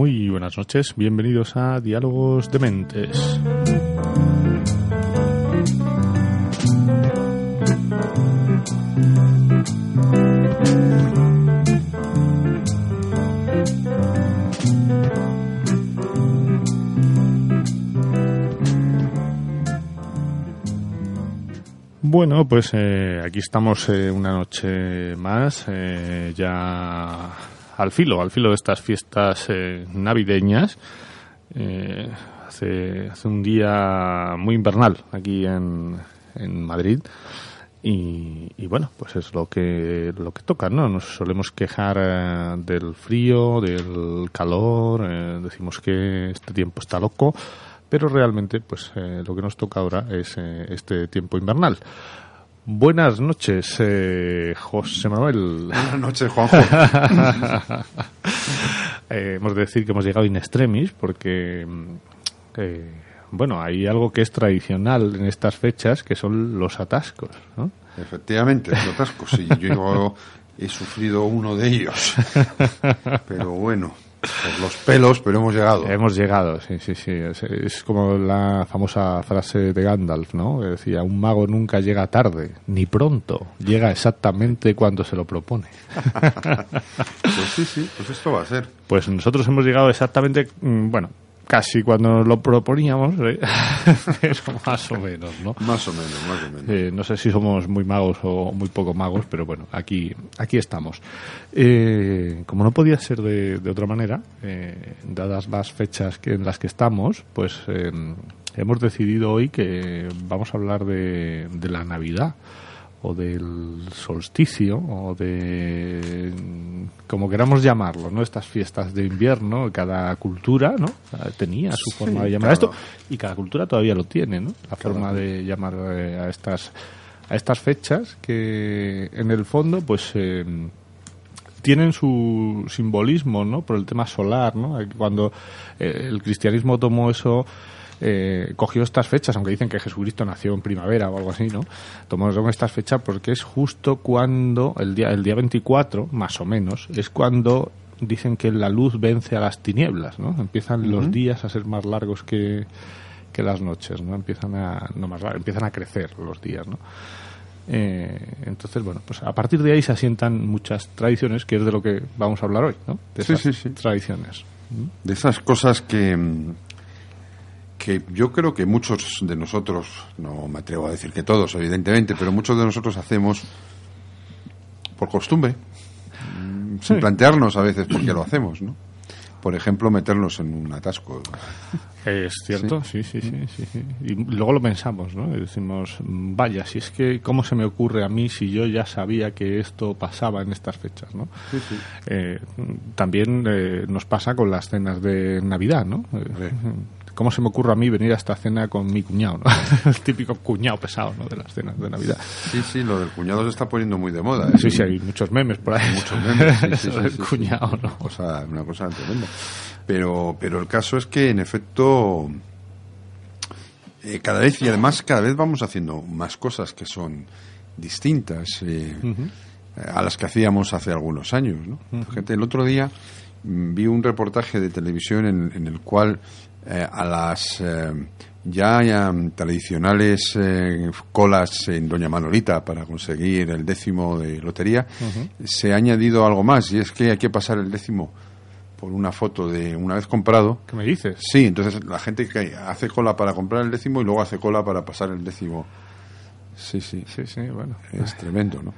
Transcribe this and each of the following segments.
Muy buenas noches, bienvenidos a Diálogos de Mentes. Bueno, pues eh, aquí estamos eh, una noche más, eh, ya al filo, al filo de estas fiestas eh, navideñas. Eh, hace, hace un día muy invernal aquí en, en Madrid. Y, bueno, pues es lo que lo que toca, ¿no? Nos solemos quejar del frío, del calor, decimos que este tiempo está loco, pero realmente, pues eh, lo que nos toca ahora es eh, este tiempo invernal. Buenas noches, eh, José Manuel. Buenas noches, Juanjo. Eh, hemos de decir que hemos llegado in extremis porque, eh, bueno, hay algo que es tradicional en estas fechas que son los atascos, ¿no? Efectivamente, los atascos. Sí, yo he sufrido uno de ellos. Pero bueno, por los pelos, pero hemos llegado. Hemos llegado, sí, sí, sí. Es, es como la famosa frase de Gandalf, ¿no? Que decía, un mago nunca llega tarde, ni pronto. Llega exactamente cuando se lo propone. Pues sí, sí, pues esto va a ser. Pues nosotros hemos llegado exactamente, mm, bueno, casi cuando nos lo proponíamos, ¿eh? pero más o menos, ¿no? Más o menos, más o menos. Eh, no sé si somos muy magos o muy poco magos, pero bueno, aquí, aquí estamos. Eh, como no podía ser de, de otra manera, eh, dadas las fechas que, en las que estamos, pues hemos decidido hoy que vamos a hablar de, de la Navidad o del solsticio o de como queramos llamarlo, ¿no? Estas fiestas de invierno, cada cultura, ¿no? tenía su forma de llamar claro. esto y cada cultura todavía lo tiene, ¿no? La forma de llamar eh, a estas a estas fechas que en el fondo pues eh, tienen su simbolismo, ¿no? Por el tema solar, ¿no? Cuando eh, el cristianismo tomó eso eh, cogió estas fechas, aunque dicen que Jesucristo nació en primavera o algo así, ¿no? Tomó estas fechas porque es justo cuando, el día, el día 24, más o menos, es cuando dicen que la luz vence a las tinieblas, ¿no? Empiezan los días a ser más largos que, que las noches, ¿no? Empiezan a, no más empiezan a crecer los días, ¿no? Eh, entonces, bueno, pues a partir de ahí se asientan muchas tradiciones, que es de lo que vamos a hablar hoy, ¿no? De Sí, esas sí, sí. tradiciones. De esas cosas que, que yo creo que muchos de nosotros, no me atrevo a decir que todos, evidentemente, pero muchos de nosotros hacemos por costumbre, mm, sin plantearnos a veces por qué lo hacemos, ¿no? Por ejemplo, meternos en un atasco. Es cierto, sí, sí, sí, sí, sí. Y luego lo pensamos, ¿no? Y decimos, vaya, si es que, ¿cómo se me ocurre a mí si yo ya sabía que esto pasaba en estas fechas, ¿no? Eh, también eh, nos pasa con las cenas de Navidad, ¿no? Eh, ¿Cómo se me ocurre a mí venir a esta cena con mi cuñado, ¿no? El típico cuñado pesado, ¿no? De las cenas de Navidad. Sí, sí, lo del cuñado se está poniendo muy de moda. ¿eh? Sí, sí, hay muchos memes por ahí. Muchos memes, sí, sí, Eso sí, del sí, sí. cuñado, Una ¿no? cosa, una cosa tremenda. Pero, pero el caso es que, en efecto, eh, cada vez, y además cada vez vamos haciendo más cosas que son distintas eh, a las que hacíamos hace algunos años. ¿no? Fíjate, el otro día mm, vi un reportaje de televisión en, en el cual eh, a las eh, ya, ya tradicionales eh, colas en Doña Manolita para conseguir el décimo de lotería, se ha añadido algo más y es que hay que pasar el décimo por una foto de una vez comprado. ¿Qué me dices? Sí, entonces la gente que hace cola para comprar el décimo y luego hace cola para pasar el décimo. Sí, sí, Sí, sí, bueno. es tremendo, ¿no?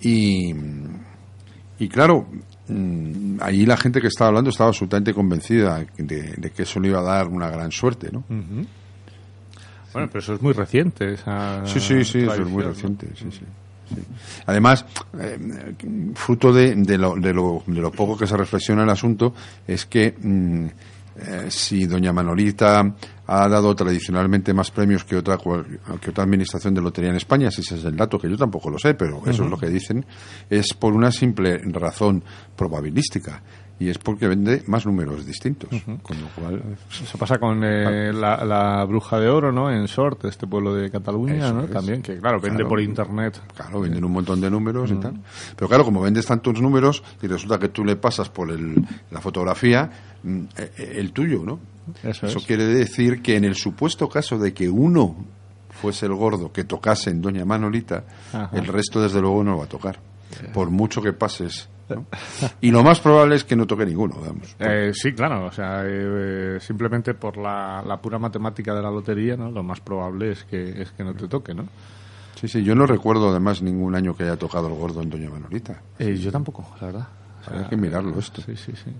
Y, y claro, allí la gente que estaba hablando estaba absolutamente convencida de, de que eso le iba a dar una gran suerte, ¿no? Bueno, pero eso es muy reciente. Esa Sí, sí, sí, eso es muy reciente, sí, sí. sí. Además, eh, fruto de, de lo, de, lo, de lo poco que se reflexiona el asunto, es que mm, eh, si doña Manolita ha dado tradicionalmente más premios que otra que otra administración de lotería en España, si ese es el dato que yo tampoco lo sé, pero eso es lo que dicen, es por una simple razón probabilística y es porque vende más números distintos. Con lo cual. Eso pasa con eh, la, Bruja de Oro, ¿no? En Sort, este pueblo de Cataluña, ¿no? También, que claro, vende por internet. Claro, venden un montón de números y tal. Pero claro, como vendes tantos números y resulta que tú le pasas por el, la fotografía mm, eh, eh, el tuyo, ¿no? Eso, quiere decir que en el supuesto caso de que uno fuese el gordo que tocase en Doña Manolita, el resto desde luego no lo va a tocar. Por mucho que pases y lo más probable es que no toque ninguno, eh, sí, claro, o sea, eh, simplemente por la, pura matemática de la lotería, ¿no? Lo más probable es que, es que no te toque, ¿no? Sí, sí, yo no recuerdo además ningún año que haya tocado el gordo en Doña Manolita. Eh, yo tampoco, la verdad. hay que mirarlo esto. Sí, sí, sí.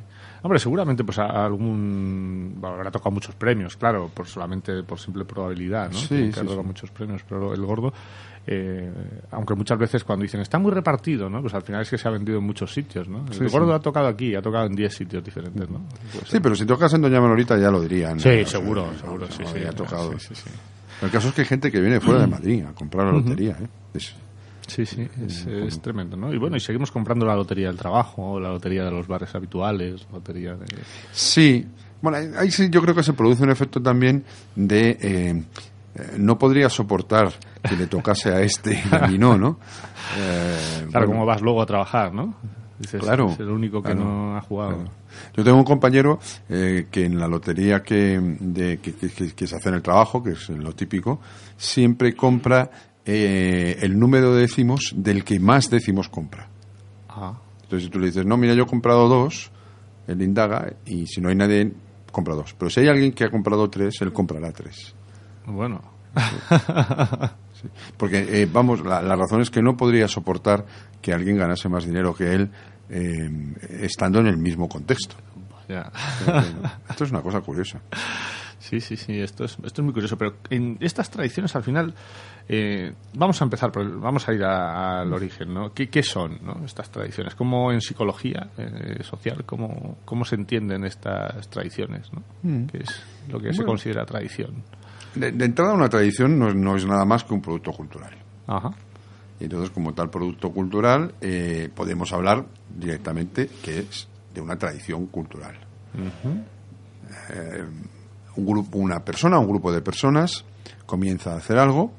Hombre, seguramente pues algún habrá tocado muchos premios, claro, por solamente por simple probabilidad, ¿no? Sí, que sí, muchos premios, pero el gordo eh, aunque muchas veces cuando dicen está muy repartido, ¿no? Pues al final es que se ha vendido en muchos sitios, ¿no? El gordo ha tocado aquí, ha tocado en 10 sitios diferentes, ¿no? sí, pero si tocas en Doña Manolita ya lo dirían. Sí, seguro, seguro, sí, sí, ha tocado. El caso es que hay gente que viene fuera de Madrid a comprar la lotería, ¿eh? Sí, sí, es, tremendo, ¿no? Y bueno, y seguimos comprando la lotería del trabajo, la lotería de los bares habituales, lotería de... Sí, bueno, ahí sí yo creo que se produce un efecto también de... Eh, eh, no podría soportar que le tocase a este y a mí no, ¿no? Eh, claro, como vas luego a trabajar, ¿no? claro. Es el único que no ha jugado. Yo tengo un compañero eh, que en la lotería que, de, que, se hace en el trabajo, que es lo típico, siempre compra eh, el número de décimos del que más décimos compra. Ah. Entonces, si tú le dices, no, mira, yo he comprado dos, él indaga, y si no hay nadie, compra dos. Pero si hay alguien que ha comprado tres, él comprará tres. Bueno. Porque, eh, vamos, la, razón es que no podría soportar que alguien ganase más dinero que él eh, estando en el mismo contexto. Esto es una cosa curiosa. Sí, sí, sí, esto es, esto es muy curioso. Pero en estas tradiciones, al final, eh, vamos a empezar, por vamos a ir al origen, ¿no? ¿Qué, son estas tradiciones? ¿Cómo en psicología social, cómo, cómo se entienden estas tradiciones? ¿no? Mm. ¿Qué es lo que se considera tradición? De, entrada, una tradición no, es nada más que un producto cultural. Ajá. Y entonces, como tal producto cultural, eh, podemos hablar directamente que es de una tradición cultural. Eh, un grupo, una persona, un grupo de personas comienza a hacer algo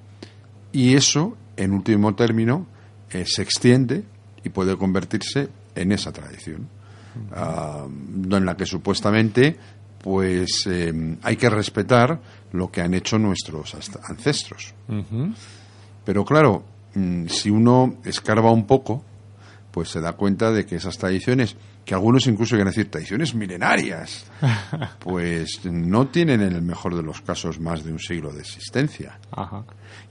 y eso, en último término, eh, se extiende y puede convertirse en esa tradición, ah, en la que supuestamente pues hay que respetar lo que han hecho nuestros ancestros. Pero claro, mm, si uno escarba un poco, pues se da cuenta de que esas tradiciones, que algunos incluso quieren decir tradiciones milenarias, pues no tienen en el mejor de los casos más de un siglo de existencia.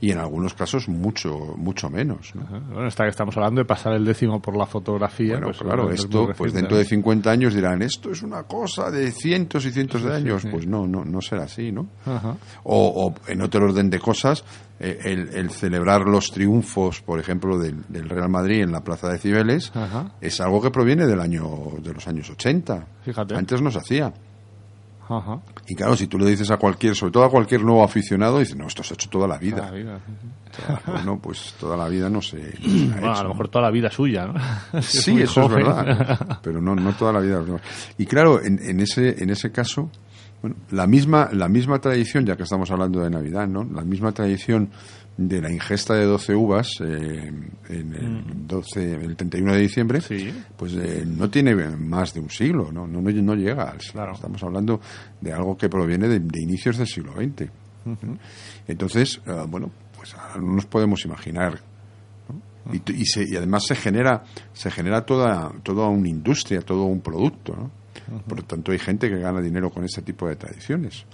Y en algunos casos mucho mucho menos. Bueno, está que estamos hablando de pasar el décimo por la fotografía. Bueno, pues, claro, esto, pues dentro de 50 años dirán, esto es una cosa de cientos y cientos de años. Pues no, no, no será así, ¿no? O, en otro orden de cosas, eh, el, celebrar los triunfos, por ejemplo, del, Real Madrid en la Plaza de Cibeles, es algo que proviene del año de los años 80. Fíjate. Antes no se hacía. Y claro, si tú le dices a cualquier, sobre todo a cualquier nuevo aficionado, dice, no, esto se ha hecho toda la vida. bueno, pues toda la vida no se. a lo mejor toda la vida suya, ¿no? sí, eso es verdad. Pero no, no toda la vida. Y claro, en, en, ese, en ese caso, bueno, la misma, la misma tradición, ya que estamos hablando de Navidad, ¿no? La misma tradición de la ingesta de 12 uvas eh, en el, 12, mm. el 31 de diciembre, pues eh, no tiene más de un siglo, no, no, no llega Estamos hablando de algo que proviene de, inicios del siglo XX. Entonces, eh, bueno, pues no nos podemos imaginar. Y, y, y, además se genera, se genera toda, toda una industria, todo un producto, ¿no? Por lo tanto, hay gente que gana dinero con este tipo de tradiciones.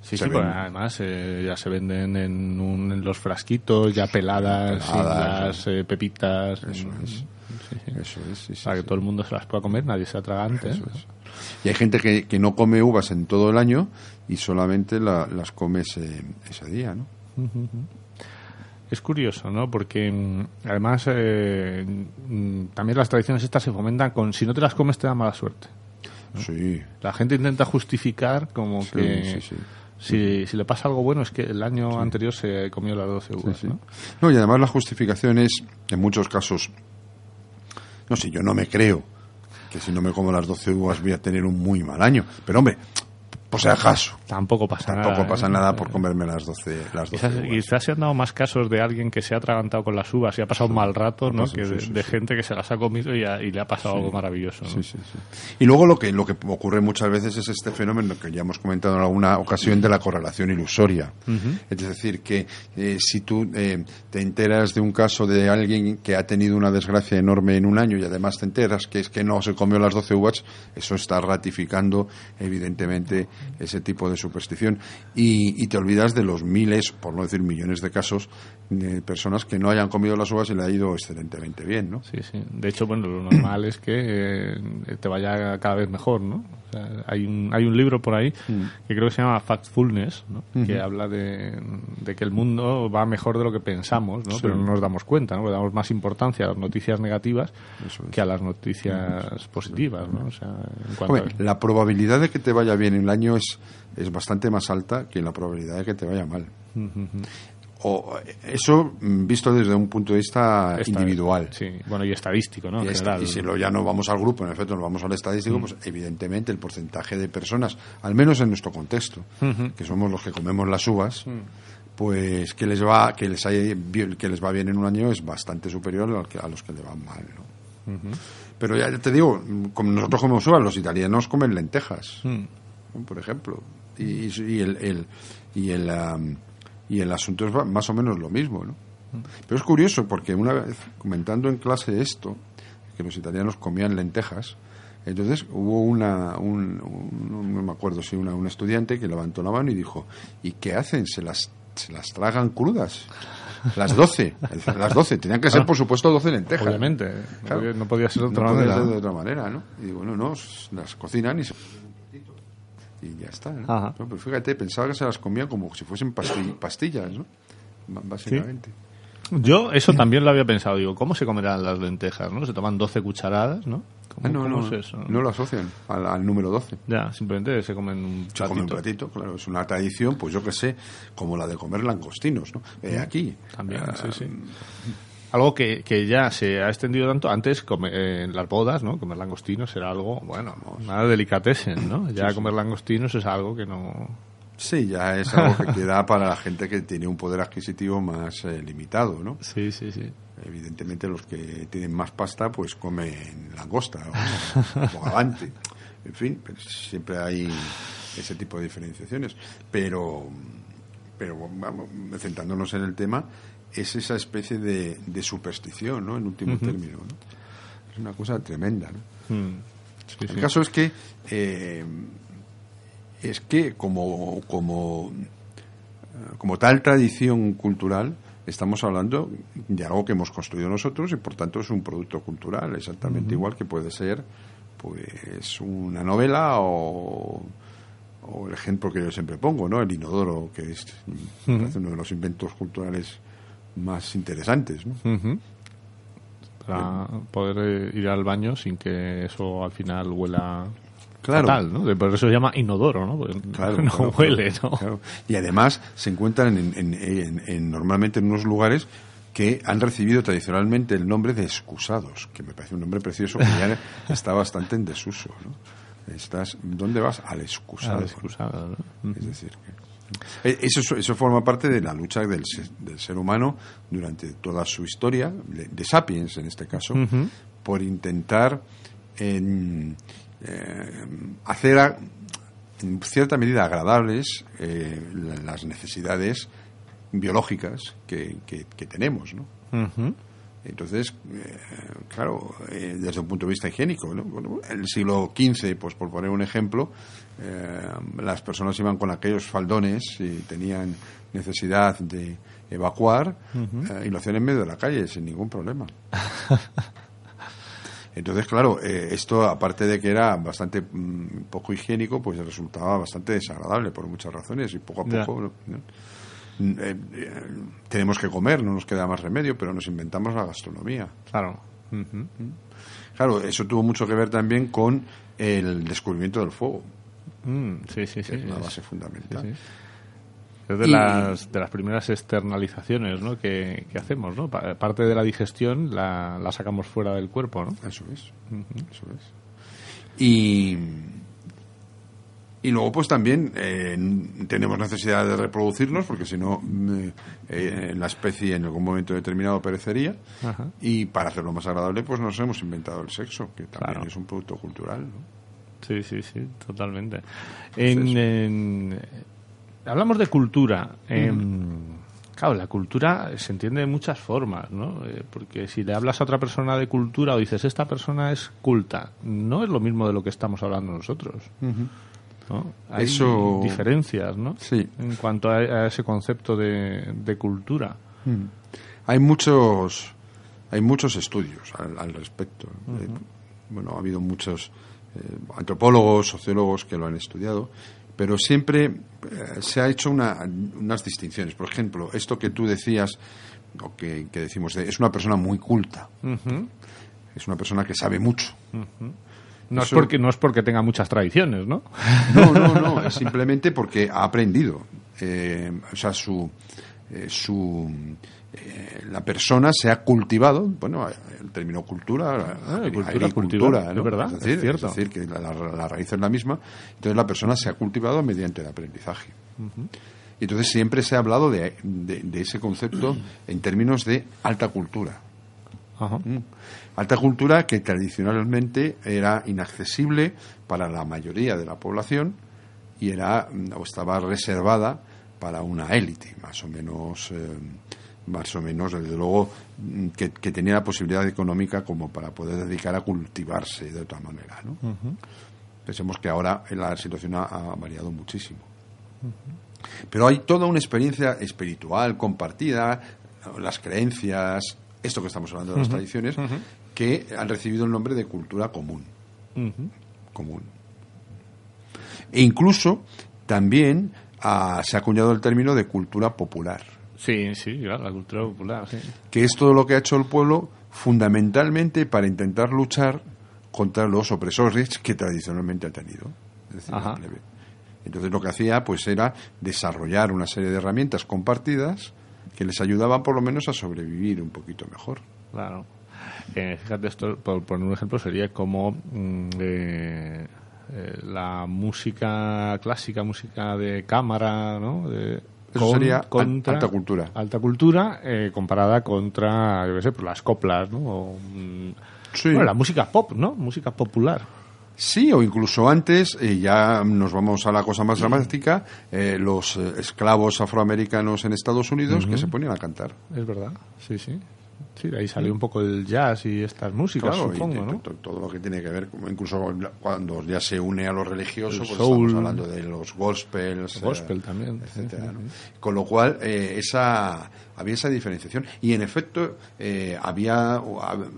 Sí, sí, además eh, ya se venden en, los frasquitos, ya peladas, las eh, pepitas. Eso es. Eso es Para que todo el mundo se las pueda comer, nadie se atragante. ¿eh? Y hay gente que, que, no come uvas en todo el año y solamente las come ese, ese día, ¿no? Es curioso, ¿no? Porque mm, además mm, también las tradiciones estas se fomentan con si no te las comes te da mala suerte. Sí. La gente intenta justificar como Sí, que sí. Si, si le pasa algo bueno es que el año anterior se comió las 12 uvas. ¿no? No, y además la justificación es, en muchos casos, no sé, yo no me creo que si no me como las 12 uvas voy a tener un muy mal año. Pero hombre, por si acaso, Tampoco pasa nada. tampoco pasa ¿eh? nada por comerme las 12, las 12 Quizás, se han dado más casos de alguien que se ha atragantado con las uvas y ha pasado un mal rato, ¿no? Que sí, de, sí, de sí. gente que se las ha comido y, ha- y le ha pasado algo maravilloso. ¿no? Sí, sí, sí. Y luego lo que, lo que ocurre muchas veces es este fenómeno que ya hemos comentado en alguna ocasión de la correlación ilusoria. Es decir, que eh, si tú eh, te enteras de un caso de alguien que ha tenido una desgracia enorme en un año y además te enteras que es que no se comió las 12 uvas, eso está ratificando evidentemente ese tipo de superstición. Y, te olvidas de los miles, por no decir millones de casos, de personas que no hayan comido las uvas y le ha ido excelentemente bien, ¿no? Sí, sí. De hecho, bueno, lo normal es que eh, te vaya cada vez mejor, ¿no? O sea, hay, un, hay un libro por ahí que creo que se llama Factfulness, ¿no? Que habla de, de que el mundo va mejor de lo que pensamos, ¿no? Pero no nos damos cuenta, ¿no? Le damos más importancia a las noticias negativas es. que a las noticias positivas, ¿no? O sea, en la probabilidad de que te vaya bien el año es, es bastante más alta que la probabilidad de que te vaya mal. O eso mm, visto desde un punto de vista esta- individual. Sí, bueno, y estadístico, ¿no? En Y, esta- general. y si lo, ya no vamos al grupo, en efecto, nos vamos al estadístico, pues evidentemente el porcentaje de personas, al menos en nuestro contexto, que somos los que comemos las uvas, pues que les va que les hay- que les va bien en un año es bastante superior al que- a los que le van mal, ¿no? Pero ya te digo, como nosotros comemos uvas, los italianos comen lentejas, Mm. ¿no? por ejemplo, y, y el, el- y el y el asunto es más o menos lo mismo, ¿no? Pero es curioso porque una vez comentando en clase esto, que los italianos comían lentejas, entonces hubo una, un, un- no me acuerdo si una, un estudiante que levantó la mano y dijo, ¿y qué hacen? ¿Se las, se las tragan crudas? Las 12, las 12, tenían que ser por supuesto 12 lentejas. Obviamente, no Claro. podía- no podía ser de otra No podía manera. ser de otra manera, ¿no? Y digo, no, no, las cocinan y se y ya está, ¿no? Ajá. No, pero fíjate, pensaba que se las comían como si fuesen pasti- pastillas, ¿no? B- Básicamente. Yo eso también lo había pensado. Digo, ¿cómo se comerán las lentejas? ¿no? Se toman 12 cucharadas, ¿no? ¿Cómo, Ah, no, cómo no, es eso? no lo asocian al, al número 12. Ya, simplemente se comen un Se come un platito. platito, claro, es una tradición, pues yo que sé, como la de comer langostinos, ¿no? Eh, aquí. También, Ah, sí, sí. Algo que, que ya se ha extendido tanto. Antes, come- eh, en las bodas, ¿no? Comer langostinos era algo, bueno, nada delicatessen, ¿no? Ya comer langostinos es algo que no... Sí, ya es algo que queda para la gente que tiene un poder adquisitivo más eh, limitado, ¿no? Sí, sí, sí. Evidentemente los que tienen más pasta pues comen langosta o bogavante. En fin, pero siempre hay ese tipo de diferenciaciones. Pero, pero vamos, centrándonos en el tema, es esa especie de, de superstición, ¿no? En último término, ¿no? Es una cosa tremenda, ¿no? Mm. Sí, El sí. caso es que eh, es que como como eh, como tal tradición cultural estamos hablando de algo que hemos construido nosotros y por tanto es un producto cultural exactamente igual que puede ser pues una novela o o el ejemplo que yo siempre pongo, ¿no? El inodoro, que es uno de los inventos culturales más interesantes, ¿no? Ujú. Para poder eh, ir al baño sin que eso al final huela Claro. fatal, Por eso se llama inodoro, ¿no? Porque Claro, no claro, huele, claro, ¿no? claro. Y además se encuentran en, en- en- en- normalmente en unos lugares que han recibido tradicionalmente el nombre de excusados, que me parece un nombre precioso que ya está bastante en desuso. ¿no? Estás, ¿Dónde vas? Al excusado. Ah, excusado, ¿no? Es decir, que- eso, eso forma parte de la lucha del, se- del ser humano durante toda su historia, de, Sapiens en este caso, por intentar en, eh, hacer a- en cierta medida agradables eh, la- las necesidades biológicas que, que- que tenemos, ¿no? Entonces, eh, claro, eh, desde un punto de vista higiénico, ¿no? Bueno, el siglo XV, pues por poner un ejemplo, eh, las personas iban con aquellos faldones y tenían necesidad de evacuar eh, y lo hacían en medio de la calle sin ningún problema. Entonces, claro, esto aparte de que era bastante mm, poco higiénico, pues resultaba bastante desagradable por muchas razones y poco a poco ¿no? Eh, eh, tenemos que comer, no nos queda más remedio, pero nos inventamos la gastronomía. Claro. Ujú. Claro, eso tuvo mucho que ver también con el descubrimiento del fuego, Mm, sí, sí, sí. es una es- base fundamental. sí. Es de, Y- las, de las primeras externalizaciones ¿no? que, que hacemos, ¿no? Pa- Parte de la digestión la, la sacamos fuera del cuerpo, ¿no? Eso es. Eso es. Y, y luego, pues también eh, tenemos necesidad de reproducirnos, porque si no, mm, eh, la especie en algún momento determinado perecería. Ajá. Y para hacerlo más agradable, pues nos hemos inventado el sexo, que también Claro. es un producto cultural. ¿no? Sí, sí, sí, totalmente. En, en- hablamos de cultura. em, claro, la cultura se entiende de muchas formas, ¿no? Eh, porque si le hablas a otra persona de cultura o dices, esta persona es culta, no es lo mismo de lo que estamos hablando nosotros. ¿No? Hay Eso- diferencias, ¿no? Sí. En cuanto a, a ese concepto de, de cultura. Hay muchos, hay muchos estudios al, al respecto. Eh, bueno, ha habido muchos eh, antropólogos, sociólogos que lo han estudiado, pero siempre eh, se ha hecho una- unas distinciones. Por ejemplo, esto que tú decías, o que, que decimos, de- es una persona muy culta, es una persona que sabe mucho. No, es porque, no es porque tenga muchas tradiciones, ¿no? No, no, no, es simplemente porque ha aprendido. Eh, o sea, su, eh, su eh, la persona se ha cultivado, bueno, el término cultura, Ah, cultura, cultivar, ¿no? es verdad, es decir, es cierto. decir, que la, la- la raíz es la misma, entonces la persona se ha cultivado mediante el aprendizaje. Y entonces siempre se ha hablado de, de- de ese concepto en términos de alta cultura. Ajá. Mm. Alta cultura que tradicionalmente era inaccesible para la mayoría de la población y era mm, o estaba reservada para una élite, más o menos, eh, más o menos, desde luego, mm, que, que tenía la posibilidad económica como para poder dedicar a cultivarse de otra manera. ¿no? Pensemos que ahora la situación ha, ha variado muchísimo. Pero hay toda una experiencia espiritual compartida, las creencias, esto que estamos hablando de las tradiciones, que han recibido el nombre de cultura común. Común. E incluso también ah, se ha acuñado el término de cultura popular, Sí, sí, claro, la cultura popular, sí. que es todo lo que ha hecho el pueblo fundamentalmente para intentar luchar contra los opresores que tradicionalmente ha tenido. Es decir. Entonces lo que hacía pues era desarrollar una serie de herramientas compartidas que les ayudaban por lo menos a sobrevivir un poquito mejor. Claro. Eh, fíjate, esto, por poner un ejemplo, sería como mm, eh, eh, la música clásica, música de cámara, ¿no? De- Eso sería al- alta cultura. Alta cultura eh, comparada contra, yo qué sé, pues las coplas, ¿no? O, mm, Sí. Bueno, la música pop, ¿no? Música popular. Sí, o incluso antes, eh, ya nos vamos a la cosa más dramática, eh, los eh, esclavos afroamericanos en Estados Unidos que se ponían a cantar. Es verdad, sí, sí. Sí, de ahí salió un poco el jazz y estas músicas, Claro, supongo, ¿no? to- todo lo que tiene que ver, incluso cuando ya se une a lo religioso, El pues soul. estamos hablando de los gospels, El gospel eh, también, etcétera, sí, sí, ¿no? sí. Con lo cual, eh, esa había esa diferenciación y en efecto eh, había ha,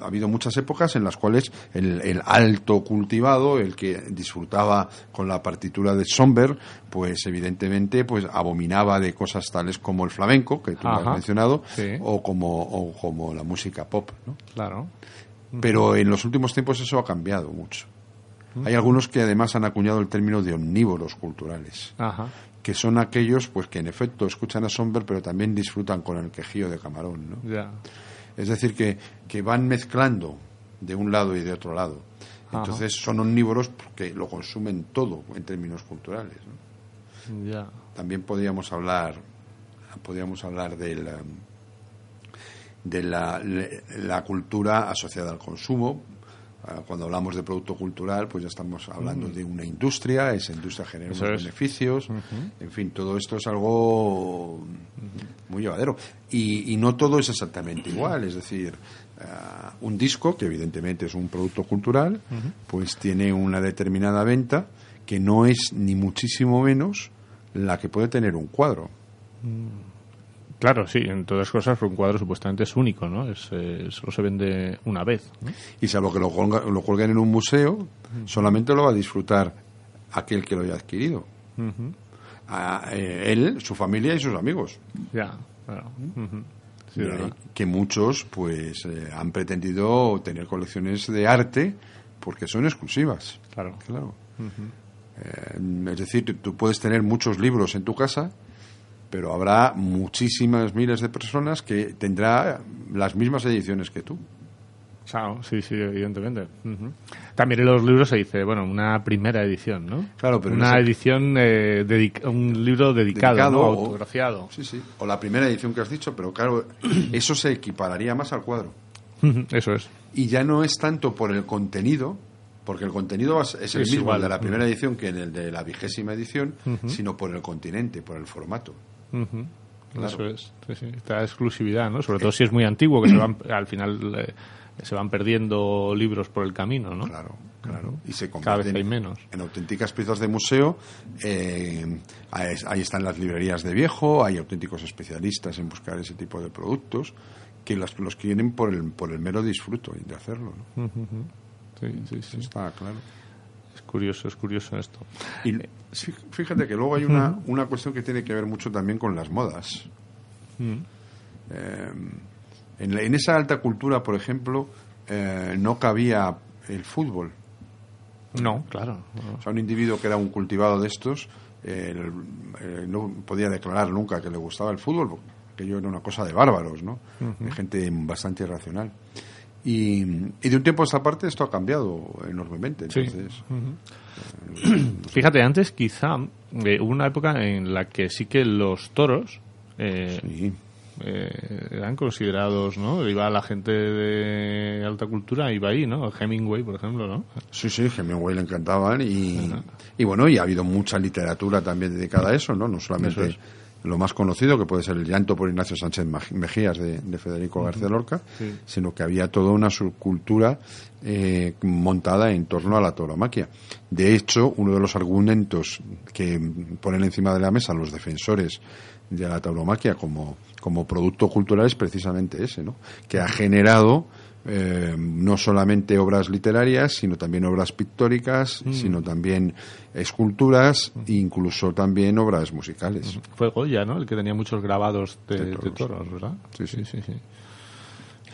ha habido muchas épocas en las cuales el, el alto cultivado, el que disfrutaba con la partitura de Somber, pues evidentemente pues abominaba de cosas tales como el flamenco que tú has Ajá. mencionado Sí. o como o como la música pop, ¿no? Claro. Pero en los últimos tiempos eso ha cambiado mucho. Hay algunos que además han acuñado el término de omnívoros culturales, Ajá. Que son aquellos pues que en efecto escuchan a Somber pero también disfrutan con el quejío de camarón, ¿no? Es decir, que, que van mezclando de un lado y de otro lado. Ajá. Entonces son omnívoros porque lo consumen todo en términos culturales. También podríamos hablar, podríamos hablar del, um, de la, la cultura asociada al consumo. Ah, Cuando hablamos de producto cultural, pues ya estamos hablando de una industria, esa industria genera Mm. Unos es. beneficios, en fin, todo esto es algo muy llevadero. Y, y no todo es exactamente igual, es decir, ah, un disco, que evidentemente es un producto cultural, pues tiene una determinada venta que no es ni muchísimo menos la que puede tener un cuadro. Claro, sí, en todas cosas un cuadro supuestamente es único, ¿no? Es, eh, solo se vende una vez. ¿no? Y salvo que lo, colga- lo cuelguen en un museo, solamente lo va a disfrutar aquel que lo haya adquirido. A- eh, él, su familia y sus amigos. Ya, claro. Ahí que muchos pues eh, han pretendido tener colecciones de arte porque son exclusivas. Claro. Claro. Eh, es decir, tú puedes tener muchos libros en tu casa, pero habrá muchísimas miles de personas que tendrá las mismas ediciones que tú. Claro, sí, sí, evidentemente. También en los libros se dice, bueno, una primera edición, ¿no? Claro, pero Una edición, eh, un libro dedicado, Dedicado ¿no? o- autografiado. Sí, sí. O la primera edición que has dicho, pero claro, eso se equipararía más al cuadro. Eso es. Y ya no es tanto por el contenido, porque el contenido es el Es mismo igual. el de la primera edición que en el de la vigésima edición, sino por el continente, por el formato. Claro. Eso es. Sí, sí. Esta exclusividad, ¿no? Sobre todo si es muy antiguo, que se van, al final eh, se van perdiendo libros por el camino, ¿no? Claro, claro. Y se Cada vez hay menos. en auténticas piezas de museo. eh, ahí están las librerías de viejo, hay auténticos especialistas en buscar ese tipo de productos que los, los quieren por el, por el mero disfruto de hacerlo. ¿no? Sí, sí, sí. Está claro. Curioso, es curioso esto. Y sí, fíjate que luego hay una, una cuestión que tiene que ver mucho también con las modas. Mm. Eh, en, la- en esa alta cultura, por ejemplo, eh, no cabía el fútbol. No, claro. O sea, un individuo que era un cultivado de estos eh, eh, no podía declarar nunca que le gustaba el fútbol, porque aquello era una cosa de bárbaros, ¿no? De gente bastante irracional. Y, y de un tiempo a esta parte esto ha cambiado enormemente. Sí. Entonces, Fíjate, antes quizá eh, hubo una época en la que sí que los toros eh, sí. eh, eran considerados, ¿no? Iba la gente de alta cultura, iba ahí, ¿no? Hemingway, por ejemplo, ¿no? Sí, sí, Hemingway le encantaban y, y bueno, y ha habido mucha literatura también dedicada a eso, ¿no? No solamente es. Lo más conocido, que puede ser el llanto por Ignacio Sánchez Mejías de, de Federico García Lorca, Sí. sino que había toda una subcultura eh, montada en torno a la tauromaquia. De hecho, uno de los argumentos que ponen encima de la mesa los defensores de la tauromaquia como, como producto cultural es precisamente ese, ¿no? Que ha generado eh, no solamente obras literarias, sino también obras pictóricas, sino también esculturas, e incluso también obras musicales. Fue Goya, ¿no? El que tenía muchos grabados de, De de toros. ¿verdad? Sí, sí. sí, sí.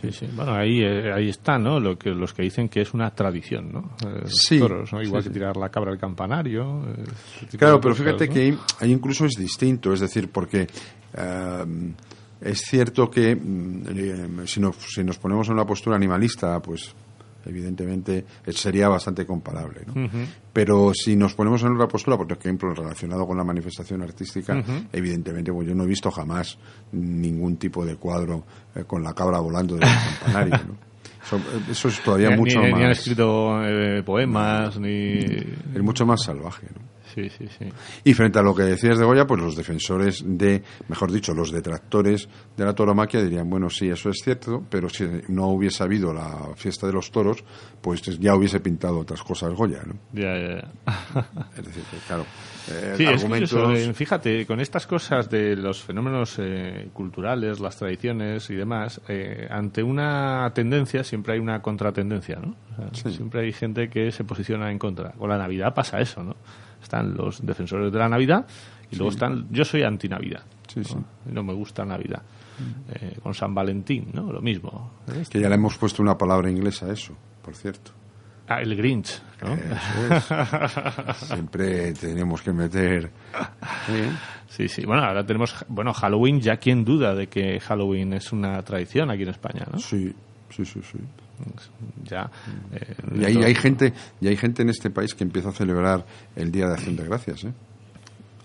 Sí, sí. Bueno, ahí, eh, ahí está, ¿no? Lo que, los que dicen que es una tradición, ¿no? Eh, Sí, toros, ¿no? Igual que tirar la cabra al campanario. eh, Claro, pero cosas, fíjate ¿no? que ahí, ahí incluso es distinto, es decir, porque es cierto que mm, eh, si, nos, si nos ponemos en una postura animalista, pues evidentemente eh, sería bastante comparable. ¿no? Pero si nos ponemos en otra postura, por ejemplo, relacionado con la manifestación artística, evidentemente, pues yo no he visto jamás ningún tipo de cuadro eh, con la cabra volando del campanario. ¿no? Eso, eso es todavía Ni- mucho ni, ni han más, escrito eh, poemas, ni... es mucho más salvaje. ¿no? Sí, sí, sí. Y frente a lo que decías de Goya, pues los defensores de, mejor dicho, los detractores de la tauromaquia dirían, bueno, sí, eso es cierto, pero si no hubiese habido la fiesta de los toros, pues ya hubiese pintado otras cosas Goya, ¿no? Ya, ya, ya. Es decir, que, claro, eh, Sí, es argumentos... curioso, eh, fíjate, con estas cosas de los fenómenos eh, culturales, las tradiciones y demás, eh, ante una tendencia siempre hay una contratendencia, ¿no? O sea, Sí. Siempre hay gente que se posiciona en contra. Con la Navidad pasa eso, ¿no? Están los defensores de la Navidad y luego están... Yo soy anti-Navidad. Sí, sí. ¿no? Me gusta Navidad. Eh, con San Valentín, ¿no? Lo mismo. Que ya le hemos puesto una palabra inglesa a eso, por cierto. Ah, el Grinch, ¿no? Eso es. Siempre tenemos que meter... ¿eh? Sí, sí. Bueno, ahora tenemos, bueno, Halloween, ya quien duda de que Halloween es una tradición aquí en España, ¿no? Sí, sí, sí, sí. Ya. eh, Y hay, hay gente, y hay gente en este país que empieza a celebrar el Día de Acción de Gracias, ¿eh?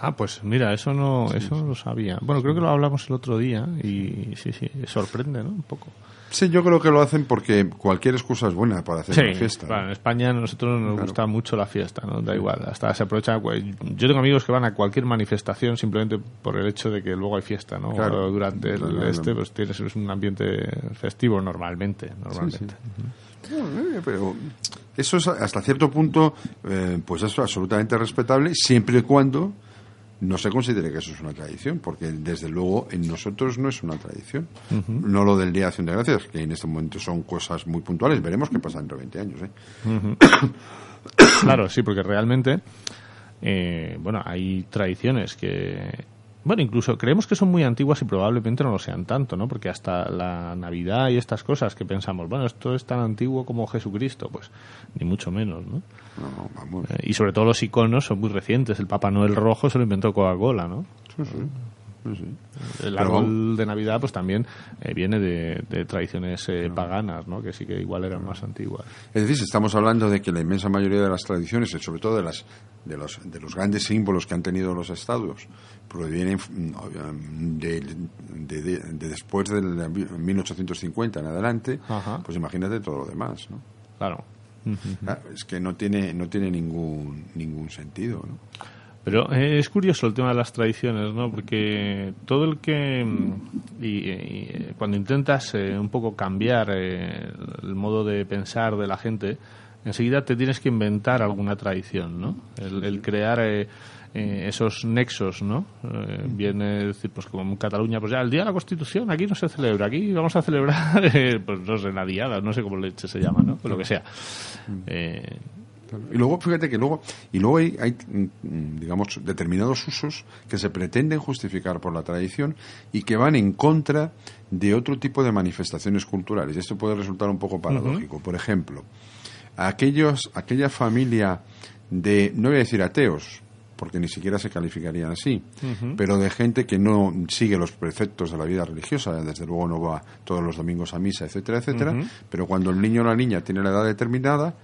Ah, pues mira, eso no, eso no lo sabía. Bueno, creo que lo hablamos el otro día y sí, sí, sorprende, ¿no? Un poco. Sí, yo creo que lo hacen porque cualquier excusa es buena para hacer una fiesta. claro, en España a nosotros nos Claro. gusta mucho la fiesta, ¿no? Da igual, hasta se aprovecha. Yo tengo amigos que van a cualquier manifestación simplemente por el hecho de que luego hay fiesta, ¿no? Claro. O durante el Claro, este, pues tienes es un ambiente festivo normalmente, Sí, normalmente. sí. No, eh, pero eso es hasta cierto punto, eh, pues es absolutamente respetable, siempre y cuando no se considere que eso es una tradición, porque desde luego en nosotros no es una tradición. No lo del Día de Acción de Gracias, que en este momento son cosas muy puntuales. Veremos qué pasa dentro de 20 años. ¿eh? Claro, sí, porque realmente, eh, bueno, hay tradiciones que bueno, incluso creemos que son muy antiguas y probablemente no lo sean tanto, ¿no? Porque hasta la Navidad y estas cosas que pensamos, bueno, esto es tan antiguo como Jesucristo, pues ni mucho menos, ¿no? No, vamos. Eh, y sobre todo los iconos son muy recientes. El Papá Noel rojo se lo inventó Coca-Cola, ¿no? Sí, sí. Sí, sí. El árbol de Navidad pues también eh, viene de, de tradiciones eh, paganas, ¿no? Que sí que igual eran más antiguas. Es decir, si estamos hablando de que la inmensa mayoría de las tradiciones, y sobre todo de las de los, de los grandes símbolos que han tenido los estados, provienen mm, de, de- de- de después del 1850 en adelante, Ajá. pues imagínate todo lo demás, ¿no? Claro. Claro, es que no tiene no tiene ningún ningún sentido, ¿no? Pero eh, es curioso el tema de las tradiciones, ¿no? Porque todo el que... mm, Y, y, eh, cuando intentas eh, un poco cambiar eh, el modo de pensar de la gente, enseguida te tienes que inventar alguna tradición, ¿no? El, el crear eh, eh, esos nexos, ¿no? Viene decir, pues como en Cataluña, pues ya el Día de la Constitución aquí no se celebra, aquí vamos a celebrar, eh, pues no sé, la diada, no sé cómo leche se llama, ¿no? Pues lo que sea. Y luego, fíjate que luego, y luego hay, hay, mm, digamos, determinados usos que se pretenden justificar por la tradición y que van en contra de otro tipo de manifestaciones culturales. Y esto puede resultar un poco paradójico. Por ejemplo, aquellos, aquella familia de, no voy a decir ateos, porque ni siquiera se calificarían así, pero de gente que no sigue los preceptos de la vida religiosa, desde luego no va todos los domingos a misa, etcétera, etcétera, pero cuando el niño o la niña tiene la edad determinada,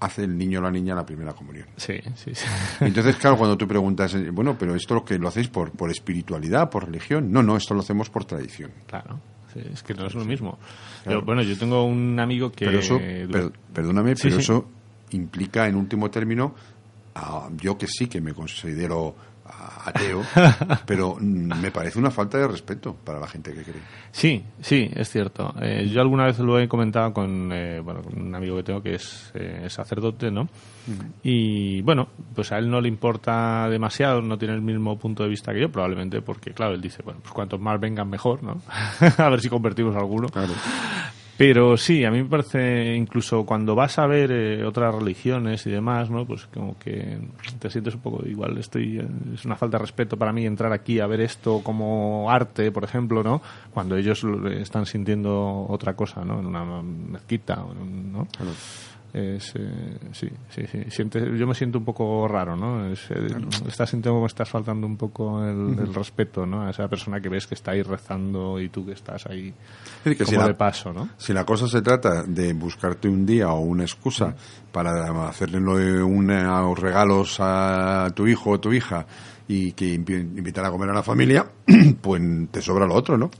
hace el niño o la niña la primera comunión. sí, sí, sí. Entonces, claro, cuando tú preguntas, eh, bueno, pero esto lo que lo hacéis por, por espiritualidad, por religión, no, no, esto lo hacemos por tradición. Claro, sí, es que no es lo mismo. Pero bueno, yo tengo un amigo que... Pero eso, per- perdóname, Sí, pero sí. eso implica, en último término, a- yo que sí que me considero ateo, pero mm, me parece una falta de respeto para la gente que cree. Sí, sí, es cierto. Eh, yo alguna vez lo he comentado con, eh, bueno, con un amigo que tengo que es eh, sacerdote, ¿no? Y bueno, pues a él no le importa demasiado, no tiene el mismo punto de vista que yo, probablemente porque, claro, él dice, bueno, pues cuantos más vengan mejor, ¿no? a ver si convertimos a alguno. Claro. Pero sí, a mí me parece, incluso cuando vas a ver eh, otras religiones y demás, ¿no? Pues como que te sientes un poco igual. Estoy, es una falta de respeto para mí entrar aquí a ver esto como arte, por ejemplo, ¿no? Cuando ellos lo- están sintiendo otra cosa, ¿no? En una mezquita, ¿no? Es, eh, sí, sí, sí. Siente- yo me siento un poco raro, ¿no? Es, eh, Estás sintiendo como estás faltando un poco el, el respeto, ¿no? A esa persona que ves que está ahí rezando y tú que estás ahí Es decir, que si como la- de paso, ¿no? Si la cosa se trata de buscarte un día o una excusa para hacerle unos regalos a tu hijo o tu hija y que invi- invitar a comer a la familia, pues te sobra lo otro, ¿no?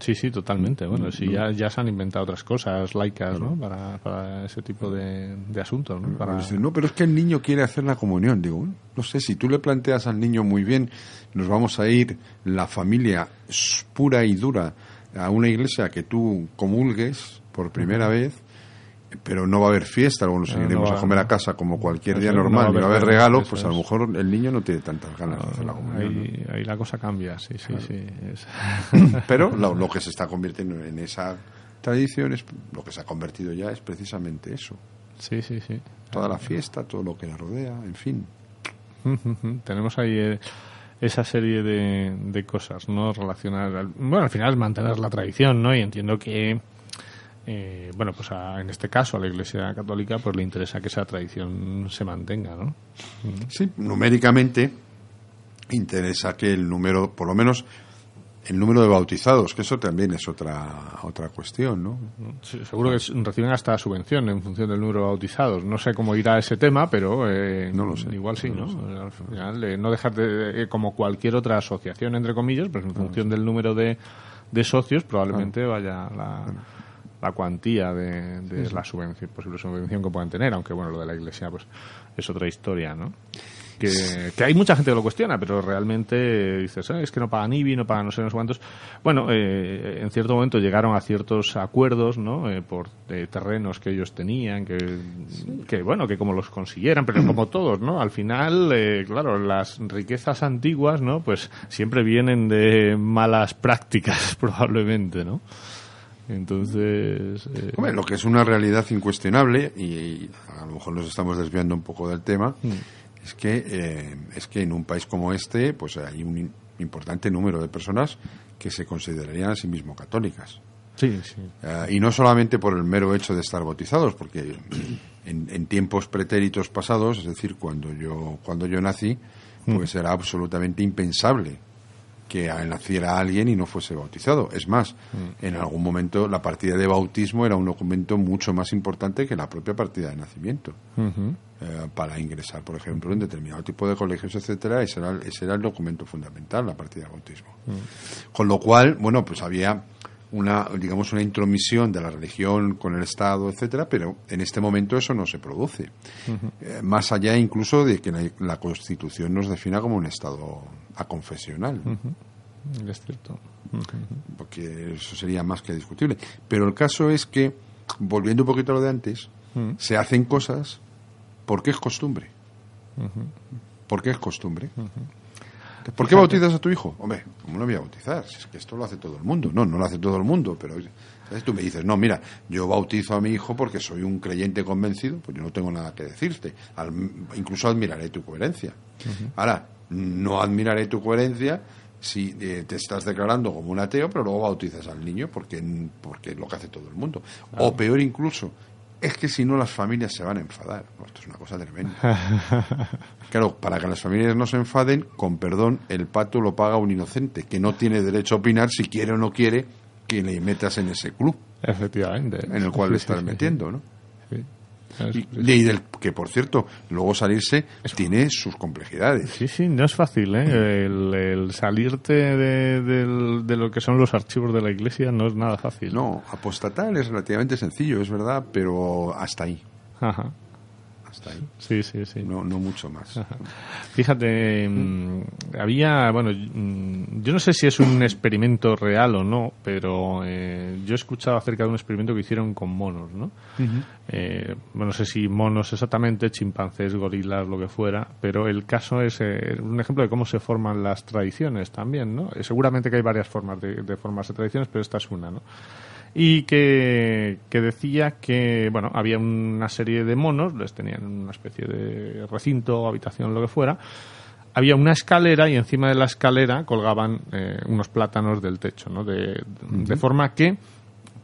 Sí, sí, totalmente. Bueno, sí, ya, ya se han inventado otras cosas laicas, ¿no? Para, para ese tipo de, de asuntos, ¿no? Para... Dice, no, pero es que el niño quiere hacer la comunión. Digo, no sé, si tú le planteas al niño muy bien, nos vamos a ir la familia pura y dura a una iglesia que tú comulgues por primera vez, pero no va a haber fiesta, luego nos No, no iremos a comer a casa como cualquier día no normal, y va a haber regalo, pues a lo mejor el niño no tiene tantas ganas de hacer la comunión. ¿no? ahí, la cosa cambia, sí, sí, sí. Es- Pero lo, lo que se está convirtiendo en esa tradición, es, lo que se ha convertido ya es precisamente eso. sí, sí, sí. Toda la fiesta, todo lo que la rodea, en fin. Tenemos ahí eh, esa serie de, de cosas, ¿no? Relacionadas. al- Bueno, al final es mantener la tradición, ¿no? Y entiendo que, eh, bueno, pues a- en este caso a la Iglesia Católica, pues le interesa que esa tradición se mantenga, ¿no? Sí, numéricamente interesa que el número, por lo menos el número de bautizados, que eso también es otra otra cuestión, ¿no? Sí, seguro que reciben hasta subvención en función del número de bautizados. No sé cómo irá ese tema, pero eh, No lo sé, igual sí, no ¿no? Al final, eh, no dejar de, eh, como cualquier otra asociación, entre comillas, pues en función del número de, de socios probablemente vaya la, la cuantía de, de la subvención, posible subvención que puedan tener, aunque bueno, lo de la iglesia pues es otra historia, ¿no? Que, que hay mucha gente que lo cuestiona, pero realmente dices, "Ah, es que no pagan IBI, no pagan no sé, no sé cuántos. Bueno, eh, en cierto momento llegaron a ciertos acuerdos, ¿no? Eh, por eh, terrenos que ellos tenían, que, que bueno, que como los consiguieran, pero como todos, ¿no? Al final, eh, claro, las riquezas antiguas, ¿no? Pues siempre vienen de malas prácticas, probablemente, ¿no? Entonces, eh, Hombre, lo que es una realidad incuestionable, y, y a lo mejor nos estamos desviando un poco del tema, Mm. es que, eh, es que en un país como este pues hay un importante número de personas que se considerarían a sí mismos católicas. Sí, sí. Eh, y no solamente por el mero hecho de estar bautizados, porque en, en, tiempos pretéritos pasados, es decir, cuando yo, cuando yo nací, pues era absolutamente impensable que naciera alguien y no fuese bautizado. Es más, en algún momento la partida de bautismo era un documento mucho más importante que la propia partida de nacimiento. Eh, para ingresar, por ejemplo, en determinado tipo de colegios, etcétera, ese era, ese era el documento fundamental, la partida de bautismo. Con lo cual, bueno, pues había una, digamos, una intromisión de la religión con el Estado, etcétera, pero en este momento eso no se produce. Eh, más allá incluso de que la, Constitución nos defina como un Estado aconfesional. Es cierto. Porque eso sería más que discutible. Pero el caso es que, volviendo un poquito a lo de antes, se hacen cosas porque es costumbre. Porque es costumbre. ¿Por qué bautizas a tu hijo? Hombre, ¿cómo lo voy a bautizar? Si es que esto lo hace todo el mundo. No, no lo hace todo el mundo, pero tú me dices, no, mira, yo bautizo a mi hijo porque soy un creyente convencido, pues yo no tengo nada que decirte. incluso admiraré tu coherencia. Ahora, no admiraré tu coherencia si eh, te estás declarando como un ateo, pero luego bautizas al niño porque, porque es lo que hace todo el mundo. O peor incluso, es que si no las familias se van a enfadar. esto es una cosa tremenda. claro, para que las familias no se enfaden, con perdón, el pato lo paga un inocente, que no tiene derecho a opinar si quiere o no quiere que le metas en ese club. Efectivamente. En el cual le estás metiendo, ¿no? Y, del que, por cierto, luego salirse tiene sus complejidades. Sí, sí, no es fácil. ¿eh? El, salirte de, lo que son los archivos de la iglesia no es nada fácil. No, apostatar es relativamente sencillo, es verdad, pero hasta ahí. Ajá. Sí, sí, sí. No, no mucho más. Fíjate, mm, había, bueno, mm, yo no sé si es un experimento real o no, pero eh, yo he escuchado acerca de un experimento que hicieron con monos, ¿no? Eh, bueno, no sé si monos exactamente, chimpancés, gorilas, lo que fuera, pero el caso es eh, un ejemplo de cómo se forman las tradiciones también, ¿no? seguramente que hay varias formas de, de formas de tradiciones, pero esta es una, ¿no? Y que, decía que bueno había una serie de monos les tenían una especie de recinto habitación lo que fuera. Había una escalera y encima de la escalera colgaban eh, unos plátanos del techo no de, forma que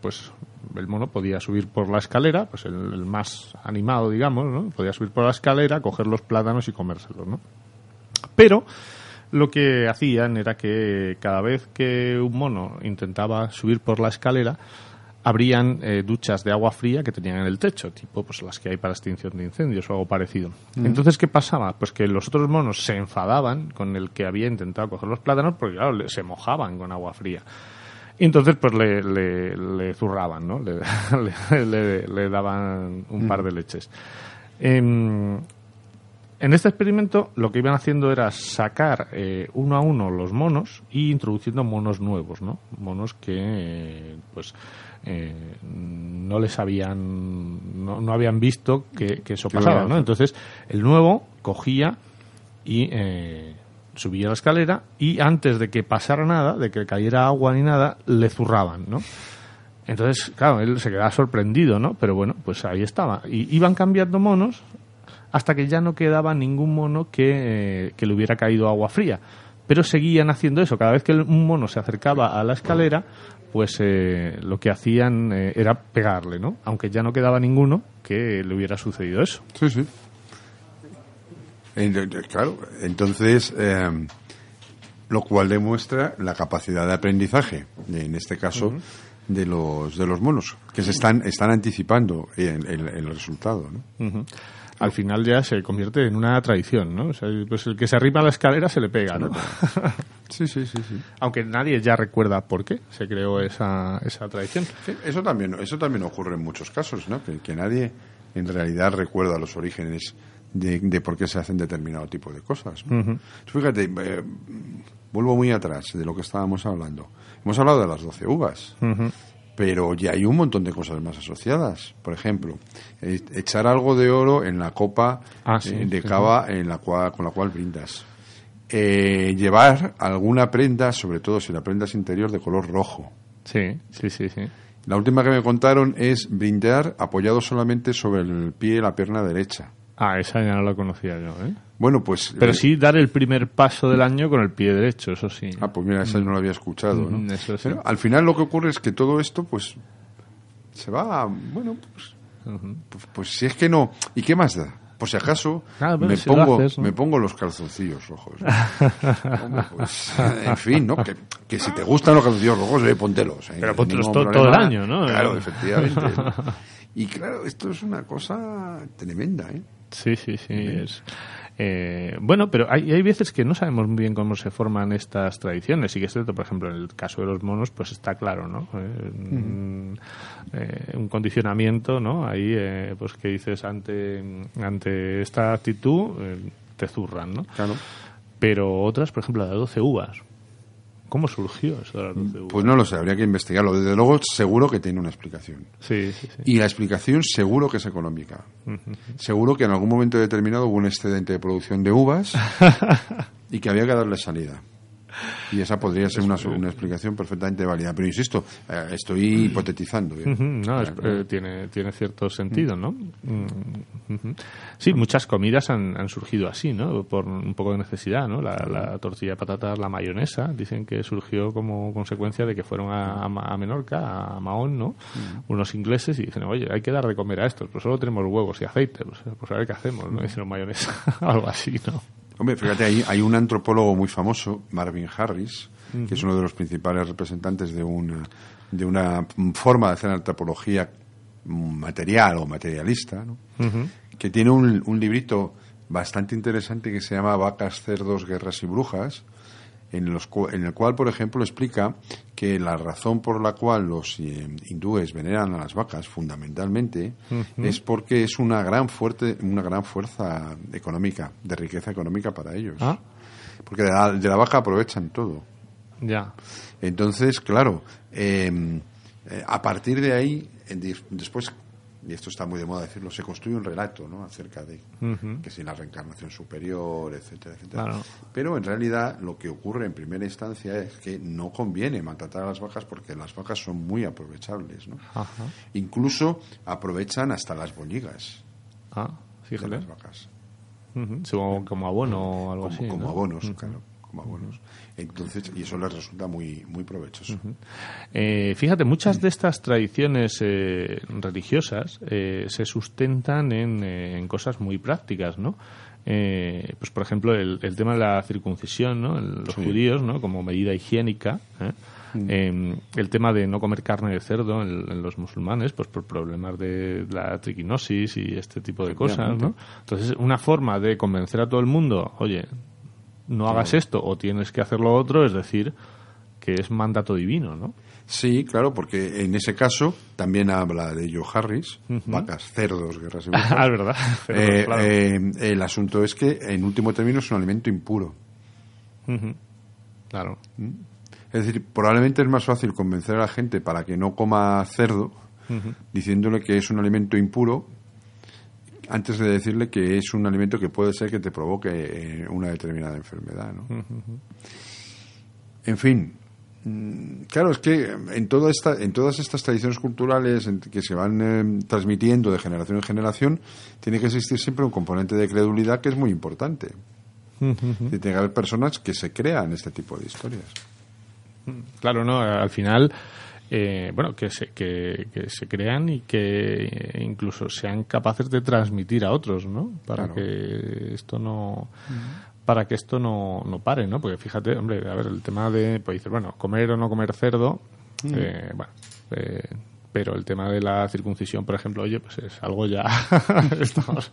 pues el mono podía subir por la escalera pues el, el, más animado digamos no podía subir por la escalera coger los plátanos y comérselos no pero lo que hacían era que cada vez que un mono intentaba subir por la escalera, habrían eh, duchas de agua fría que tenían en el techo, tipo pues las que hay para extinción de incendios o algo parecido. Entonces, ¿qué pasaba? Pues que los otros monos se enfadaban con el que había intentado coger los plátanos porque, claro, se mojaban con agua fría. Y entonces, pues le, le, zurraban, ¿no? Le, le, daban un par de leches. Em, en este experimento lo que iban haciendo era sacar eh, uno a uno los monos y introduciendo monos nuevos, ¿no? Monos que, eh, pues, eh, no les habían, no, habían visto que, eso pasaba, ¿no? Entonces, el nuevo cogía y subía la escalera y antes de que pasara nada, de que cayera agua ni nada, le zurraban, ¿no? Entonces, claro, él se quedaba sorprendido, ¿no? Pero bueno, pues ahí estaba. Y iban cambiando monos hasta que ya no quedaba ningún mono que, eh, le hubiera caído agua fría. Pero seguían haciendo eso. Cada vez que un mono se acercaba a la escalera, pues eh, lo que hacían eh, era pegarle, ¿no? Aunque ya no quedaba ninguno que le hubiera sucedido eso. Sí, sí. Claro, entonces, lo cual demuestra la capacidad de aprendizaje, en este caso, de los de los monos, que se están, están anticipando el, el, resultado, ¿no? Al final ya se convierte en una tradición, ¿no? O sea, pues el que se arriba a la escalera se le pega, ¿no? Sí, sí, sí, sí. Aunque nadie ya recuerda por qué se creó esa, esa tradición. eso también eso también ocurre en muchos casos, ¿no? Que, nadie en realidad recuerda los orígenes de, por qué se hacen determinado tipo de cosas. Fíjate, eh, vuelvo muy atrás de lo que estábamos hablando. Hemos hablado de las doce uvas pero ya hay un montón de cosas más asociadas. Por ejemplo, eh, echar algo de oro en la copa ah, eh, de cava En la cual, con la cual brindas. Eh, llevar alguna prenda, sobre todo si la prenda es interior, de color rojo. Sí, sí, sí, sí. La última que me contaron es brindar apoyado solamente sobre el pie y la pierna derecha. Ah, esa ya no la conocía yo, ¿eh? Bueno, pues... Pero eh, sí dar el primer paso del año con el pie derecho, eso sí. Ah, pues mira, esa no lo había escuchado, ¿no? Mm, eso sí. Pero al final lo que ocurre es que todo esto, pues, se va, bueno, pues, pues, pues si es que no... ¿Y qué más da? Por si acaso, Ah, me, si pongo, haces, ¿no? me pongo los calzoncillos rojos. pues, en fin, ¿no? Que, que si te gustan los calzoncillos rojos, eh, póntelos. ¿eh? Pero póntelos todo el año, ¿no? Claro, efectivamente. ¿no? Y claro, esto es una cosa tremenda, ¿eh? Sí, sí, sí. Es, eh, bueno, pero hay, hay veces que no sabemos muy bien cómo se forman estas tradiciones. Sí que es cierto, por ejemplo, en el caso de los monos, pues está claro, ¿no? Eh, un, eh, un condicionamiento, ¿no? Ahí, eh, pues que dices ante, ante esta actitud, te zurran, ¿no? Claro. Pero otras, por ejemplo, la de 12 uvas. ¿Cómo surgió eso de las 12 uvas? Pues no lo sé, habría que investigarlo. Desde luego, seguro que tiene una explicación. Sí, sí, sí. Y la explicación seguro que es económica. Seguro que en algún momento determinado hubo un excedente de producción de uvas y que había que darle salida. Y esa podría ser una, una explicación perfectamente válida. Pero insisto, eh, estoy hipotetizando. ¿eh? No, es- eh, tiene, tiene cierto sentido, ¿no? Mm. Sí, muchas comidas han, han surgido así, ¿no? Por un poco de necesidad, ¿no? La, la tortilla de patatas, la mayonesa, dicen que surgió como consecuencia de que fueron a, a Menorca, a Mahón, ¿no? Unos ingleses y dicen, oye, hay que dar de comer a estos, pues solo tenemos huevos y aceite, pues, pues a ver qué hacemos, ¿no? Hicieron mayonesa, algo así, ¿no? Hombre, fíjate, hay, hay un antropólogo muy famoso, Marvin Harris, que es uno de los principales representantes de una, de una forma de hacer antropología material o materialista, ¿no? que tiene un, un librito bastante interesante que se llama Vacas, cerdos, guerras y brujas, en, los, en el cual, por ejemplo, explica que la razón por la cual los eh, hindúes veneran a las vacas, fundamentalmente, es porque es una gran, fuerte, una gran fuerza económica, de riqueza económica para ellos. Ah. Porque de la, de la vaca aprovechan todo. Ya. Entonces, claro, eh, eh, a partir de ahí, después, y esto está muy de moda decirlo, se construye un relato ¿no? acerca de que si la reencarnación superior, etcétera, etcétera. Claro. Pero en realidad lo que ocurre en primera instancia es que no conviene maltratar a las vacas porque las vacas son muy aprovechables. ¿no? Ajá. Incluso aprovechan hasta las boñigas Ah, de las vacas. Supongo como abono o algo Como, así. como ¿no? abonos, claro. Como abonos. Entonces, y eso les resulta muy, muy provechoso. Eh, fíjate, muchas de estas tradiciones eh, religiosas eh, se sustentan en, eh, en cosas muy prácticas, ¿no? Eh, pues por ejemplo el, el tema de la circuncisión, ¿no? Los Sí. judíos, ¿no? Como medida higiénica. ¿eh? Eh, el tema de no comer carne de cerdo en, en los musulmanes, pues por problemas de la triquinosis y este tipo de cosas, ¿no? Entonces, una forma de convencer a todo el mundo, oye, no hagas esto o tienes que hacer lo otro, es decir, que es mandato divino, ¿no? Sí, claro, porque en ese caso también habla de Joe Harris, vacas, cerdos, guerras y. Ah, es verdad. Eh, claro. eh, el asunto es que, en último término, es un alimento impuro. Claro. Es decir, probablemente es más fácil convencer a la gente para que no coma cerdo, diciéndole que es un alimento impuro, antes de decirle que es un alimento que puede ser que te provoque eh, una determinada enfermedad. ¿no? En fin, mm, claro, es que en, toda esta, en todas estas tradiciones culturales que se van eh, transmitiendo de generación en generación, tiene que existir siempre un componente de credulidad que es muy importante. Y tiene que haber personas que se crean este tipo de historias. Claro, ¿no? Al final, eh, bueno, que se, que, que se crean y que incluso sean capaces de transmitir a otros, ¿no? Para Claro. que esto no para que esto no, no pare, ¿no? Porque fíjate, hombre, a ver, el tema de, pues dices, bueno, comer o no comer cerdo, eh, bueno, eh, pero el tema de la circuncisión, por ejemplo, oye, pues es algo ya, estamos,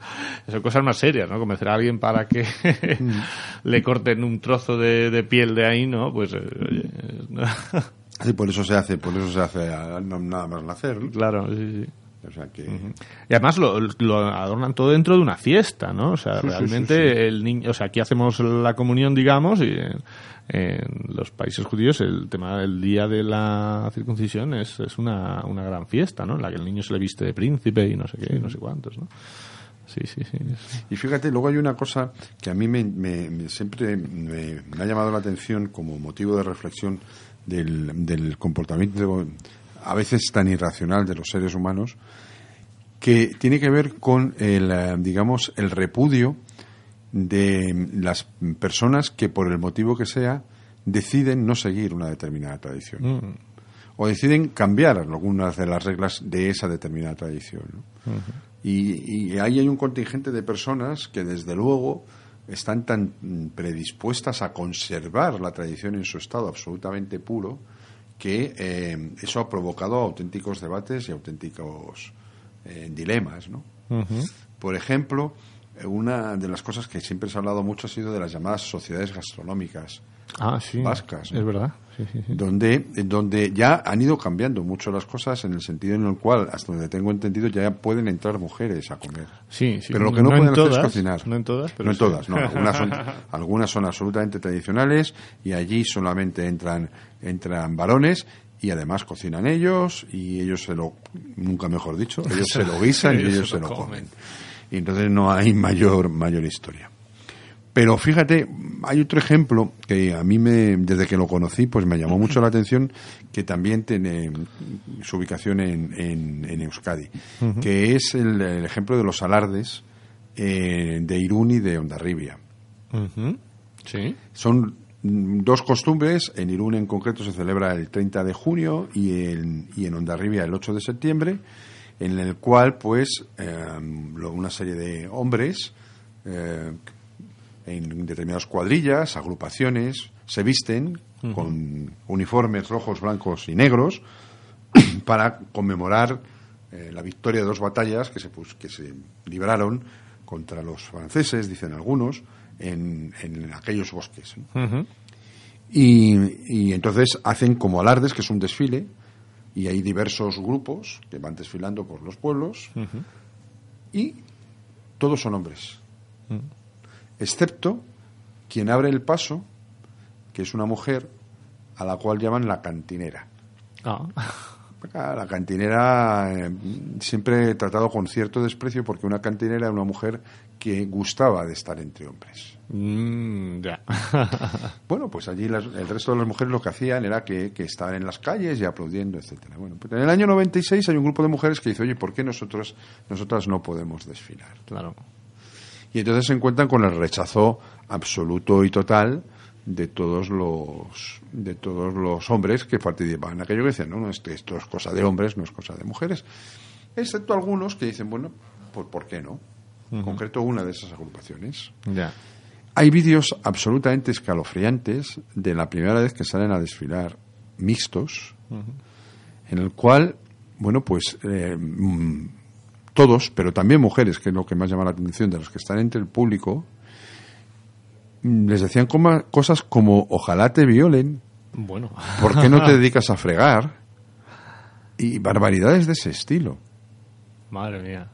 son cosas más serias, ¿no? Convencer a alguien para que le corten un trozo de, de piel de ahí, ¿no? Pues, eh, oye, no. Sí, por eso se hace, por eso se hace no- nada más nacer. ¿no? claro, sí, sí. O sea que Y además lo, lo adornan todo dentro de una fiesta, ¿no? O sea, Sí, realmente sí, sí. el niño, o sea, aquí hacemos la comunión, digamos, y en, en los países judíos el tema del día de la circuncisión es, es una, una gran fiesta, ¿no? En la que el niño se le viste de príncipe y no sé qué, y no sé cuántos, ¿no? Sí, sí, sí. Y fíjate, luego hay una cosa que a mí me, me- me- siempre me, me ha llamado la atención como motivo de reflexión del, del comportamiento a veces tan irracional de los seres humanos, que tiene que ver con el, eh, digamos, el repudio de las personas que por el motivo que sea deciden no seguir una determinada tradición. Mm. O deciden cambiar algunas de las reglas de esa determinada tradición. ¿no? y, y ahí hay un contingente de personas que desde luego están tan mm, predispuestas a conservar la tradición en su estado absolutamente puro que eh, eso ha provocado auténticos debates y auténticos eh, dilemas. ¿no? Por ejemplo, una de las cosas que siempre se ha hablado mucho ha sido de las llamadas sociedades gastronómicas, Ah, sí. Vascas, ¿no? Es verdad. Sí, sí, sí. donde, donde ya han ido cambiando mucho las cosas en el sentido en el cual, hasta donde tengo entendido, ya pueden entrar mujeres a comer. Sí, sí. Pero lo que no, en pueden hacer todas, es cocinar. No en todas, pero No en todas, no. Algunas son, algunas son absolutamente tradicionales y allí solamente entran, entran varones y además cocinan ellos y ellos se lo, nunca mejor dicho, ellos se lo guisan y Ellos se lo comen. Y entonces no hay mayor, mayor historia. Pero fíjate, hay otro ejemplo que a mí me, desde que lo conocí, pues me llamó mucho la atención, que también tiene su ubicación en, en, en Euskadi, que es el, el ejemplo de los alardes eh, de Irún y de Ondarribia. Sí. Son dos costumbres, en Irún en concreto se celebra el 30 de junio y en, y en Ondarribia el 8 de septiembre, en el cual pues eh, una serie de hombres eh, en determinadas cuadrillas, agrupaciones, se visten con uniformes rojos, blancos y negros para conmemorar eh, la victoria de dos batallas que se, pus- que se libraron contra los franceses, dicen algunos, en, en aquellos bosques. Y, y entonces hacen como alardes, que es un desfile, y hay diversos grupos que van desfilando por los pueblos, y todos son hombres, excepto quien abre el paso, que es una mujer a la cual llaman la cantinera. Ah. La cantinera eh, siempre he tratado con cierto desprecio porque una cantinera era una mujer que gustaba de estar entre hombres. Mm, ya. Bueno, pues allí las- el resto de las mujeres lo que hacían era que, que estaban en las calles y aplaudiendo, etcétera. Bueno, pero en el año 96 hay un grupo de mujeres que dice, oye, ¿por qué nosotros, nosotras no podemos desfilar? claro. Y entonces se encuentran con el rechazo absoluto y total de todos los de todos los hombres que participaban en aquello que decían, no, no, esto, esto es cosa de hombres, no es cosa de mujeres. Excepto algunos que dicen, bueno, pues ¿por qué no? En concreto una de esas agrupaciones. Ya. Hay vídeos absolutamente escalofriantes de la primera vez que salen a desfilar mixtos, en el cual, bueno, pues eh, mm, todos, pero también mujeres, que es lo que más llama la atención de los que están entre el público, les decían coma- cosas como ojalá te violen, Bueno. ¿por qué no te dedicas a fregar? Y barbaridades de ese estilo. Madre mía.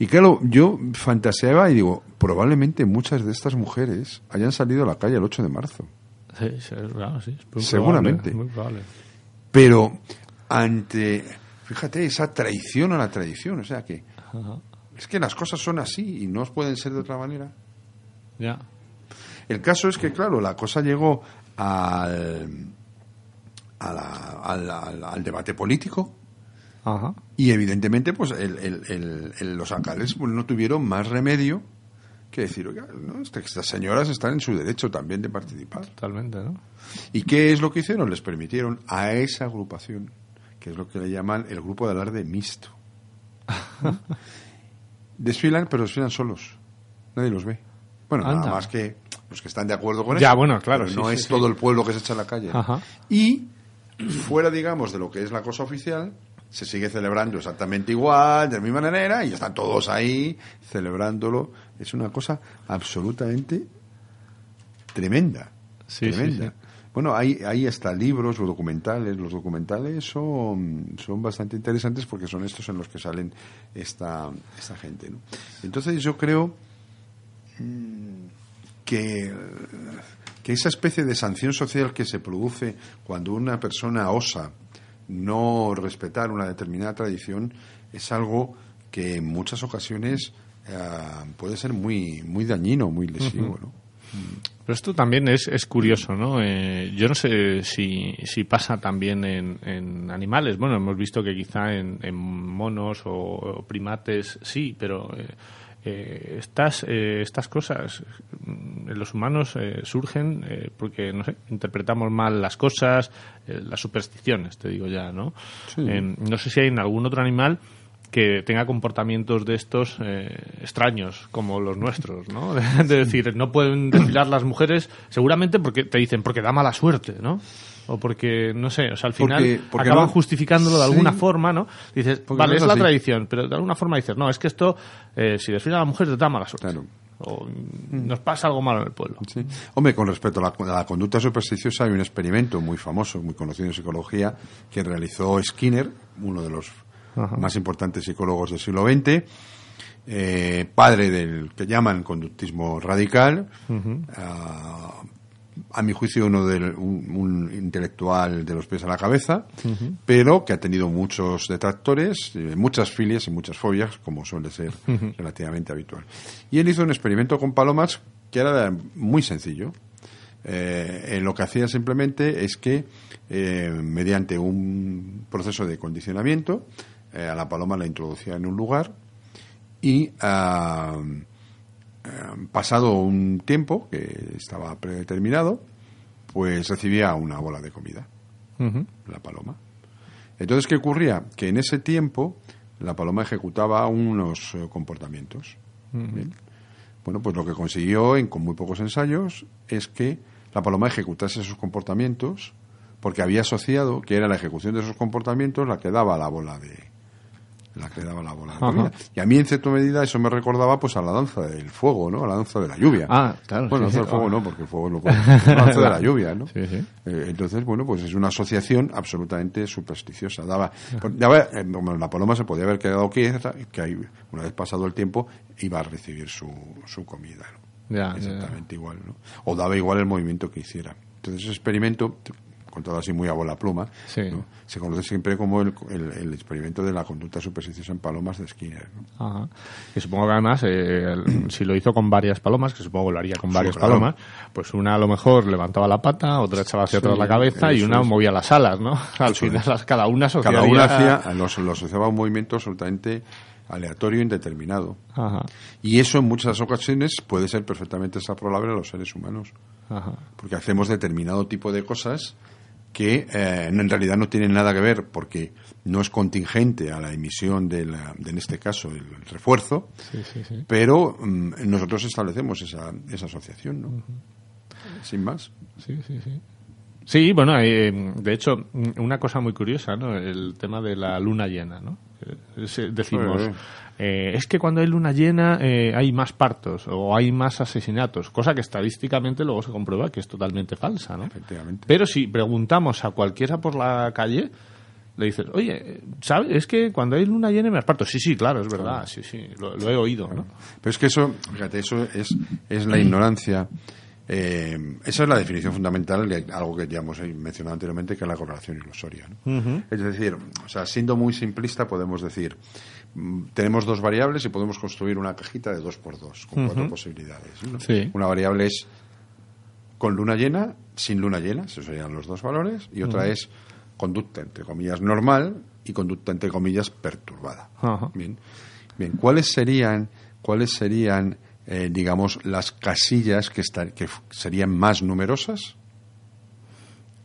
Y claro, yo fantaseaba y digo, probablemente muchas de estas mujeres hayan salido a la calle el 8 de marzo. Sí, sí, claro, sí. es muy Seguramente. probable, muy probable. Pero ante, fíjate, esa traición a la tradición, o sea que es que las cosas son así y no pueden ser de otra manera. Ya. El caso es que, claro, la cosa llegó al, a la- al, al- al debate político Ajá. y evidentemente pues el- el- el- los alcaldes pues, no tuvieron más remedio que decir, oiga, ¿no? Estas señoras están en su derecho también de participar. Totalmente, ¿no? ¿Y qué es lo que hicieron? Les permitieron a esa agrupación, que es lo que le llaman el grupo de alarde mixto. desfilan, pero desfilan solos. Nadie los ve. Bueno, Anda. nada más que los que están de acuerdo con Ya, eso. bueno, claro, pero sí, no sí, es sí. todo el pueblo que se echa a la calle. Ajá. Y fuera, digamos, de lo que es la cosa oficial, se sigue celebrando exactamente igual, de la misma manera, y están todos ahí celebrándolo. Es una cosa absolutamente tremenda. Sí, sí, tremenda. Bueno, hay, hay hasta libros o documentales. Los documentales son, son bastante interesantes porque son estos en los que salen esta, esta gente. ¿no? Entonces yo creo mm, que, que esa especie de sanción social que se produce cuando una persona osa no respetar una determinada tradición es algo que en muchas ocasiones eh, puede ser muy, muy dañino, muy lesivo. ¿no? Pero esto también es, es curioso, ¿no? Eh, yo no sé si, si pasa también en, en animales. Bueno, hemos visto que quizá en, en monos o, o primates sí, pero eh, eh, estas, eh, estas cosas mm, en los humanos eh, surgen porque, no sé, interpretamos mal las cosas, las supersticiones, te digo ya, ¿no? no sé si hay en algún otro animal que tenga comportamientos de estos extraños como los nuestros, ¿no? De, decir, no pueden desfilar las mujeres, seguramente porque te dicen porque da mala suerte, ¿no? o porque, no sé, o sea, al final acaban justificándolo de alguna forma, ¿no? Dices, vale, es, la tradición, pero de alguna forma dices, no, es que esto, eh, si desfila a la mujer, te da mala suerte. O nos pasa algo malo en el pueblo. Hombre, con respecto a la, conducta supersticiosa, hay un experimento muy famoso, muy conocido en psicología, que realizó Skinner, uno de los más importantes psicólogos del siglo XX, eh, padre del que llaman conductismo radical, a mi juicio, uno de, un, intelectual de los pies a la cabeza, pero que ha tenido muchos detractores, eh, muchas filias y muchas fobias, como suele ser relativamente habitual. Y él hizo un experimento con palomas que era muy sencillo. Eh, lo que hacía simplemente es que, eh, mediante un proceso de condicionamiento, a la paloma la introducía en un lugar y ah, eh, pasado un tiempo que estaba predeterminado, pues recibía una bola de comida, la paloma. Entonces, ¿qué ocurría? Que en ese tiempo la paloma ejecutaba unos eh, comportamientos. Bueno, pues lo que consiguió en, con muy pocos ensayos es que la paloma ejecutase esos comportamientos porque había asociado que era la ejecución de esos comportamientos la que daba la bola de, la que daba la bola de Y a mí, en cierta medida, eso me recordaba pues a la danza del fuego, ¿no? A la danza de la lluvia. Ah, claro. Bueno, la danza del fuego no, porque el fuego no puede. La danza de la lluvia, ¿no? Sí, sí. Eh, entonces, bueno, pues es una asociación absolutamente supersticiosa. Daba, daba eh, la paloma se podía haber quedado quieta, que una vez pasado el tiempo, iba a recibir su, su comida, Ya, Exactamente igual, ¿no? O daba igual el movimiento que hiciera. Entonces, ese experimento contado así muy a bola pluma, se conoce siempre como el, el, experimento de la conducta supersticiosa en palomas de Skinner. Y supongo que además, eh, si lo hizo con varias palomas, que supongo que lo haría con varias palomas, pues una a lo mejor levantaba la pata, otra echaba hacia atrás la cabeza y una movía las alas, ¿no? Al final, cada una Cada una hacía, lo, asociaba a un movimiento absolutamente aleatorio indeterminado. Y eso en muchas ocasiones puede ser perfectamente extrapolable a los seres humanos. Porque hacemos determinado tipo de cosas que eh, en realidad no tienen nada que ver porque no es contingente a la emisión de, en este caso, el, refuerzo, pero mm, nosotros establecemos esa, esa asociación, ¿no? Sin más. Sí, sí, sí. Sí, bueno, eh, de hecho, una cosa muy curiosa, ¿no? El tema de la luna llena, ¿no? Eh, decimos, eh, es que cuando hay luna llena eh, hay más partos o hay más asesinatos, cosa que estadísticamente luego se comprueba que es totalmente falsa, ¿no? Efectivamente. Pero si preguntamos a cualquiera por la calle, le dices, oye, ¿sabes? Es que cuando hay luna llena me más partos. Sí, sí, claro, es verdad, sí, sí, lo, he oído, ¿no? Pero es que eso, fíjate, eso es, es la ignorancia. Eh, esa es la definición fundamental de algo que ya hemos mencionado anteriormente, que es la correlación ilusoria. Es decir, o sea, siendo muy simplista, podemos decir, mm, tenemos dos variables y podemos construir una cajita de dos por dos, con cuatro posibilidades. Una variable es con luna llena, sin luna llena, esos serían los dos valores, y otra es conducta, entre comillas, normal y conducta, entre comillas, perturbada. Bien. Bien, ¿cuáles serían, cuáles serían eh, digamos, las casillas que, que serían más numerosas?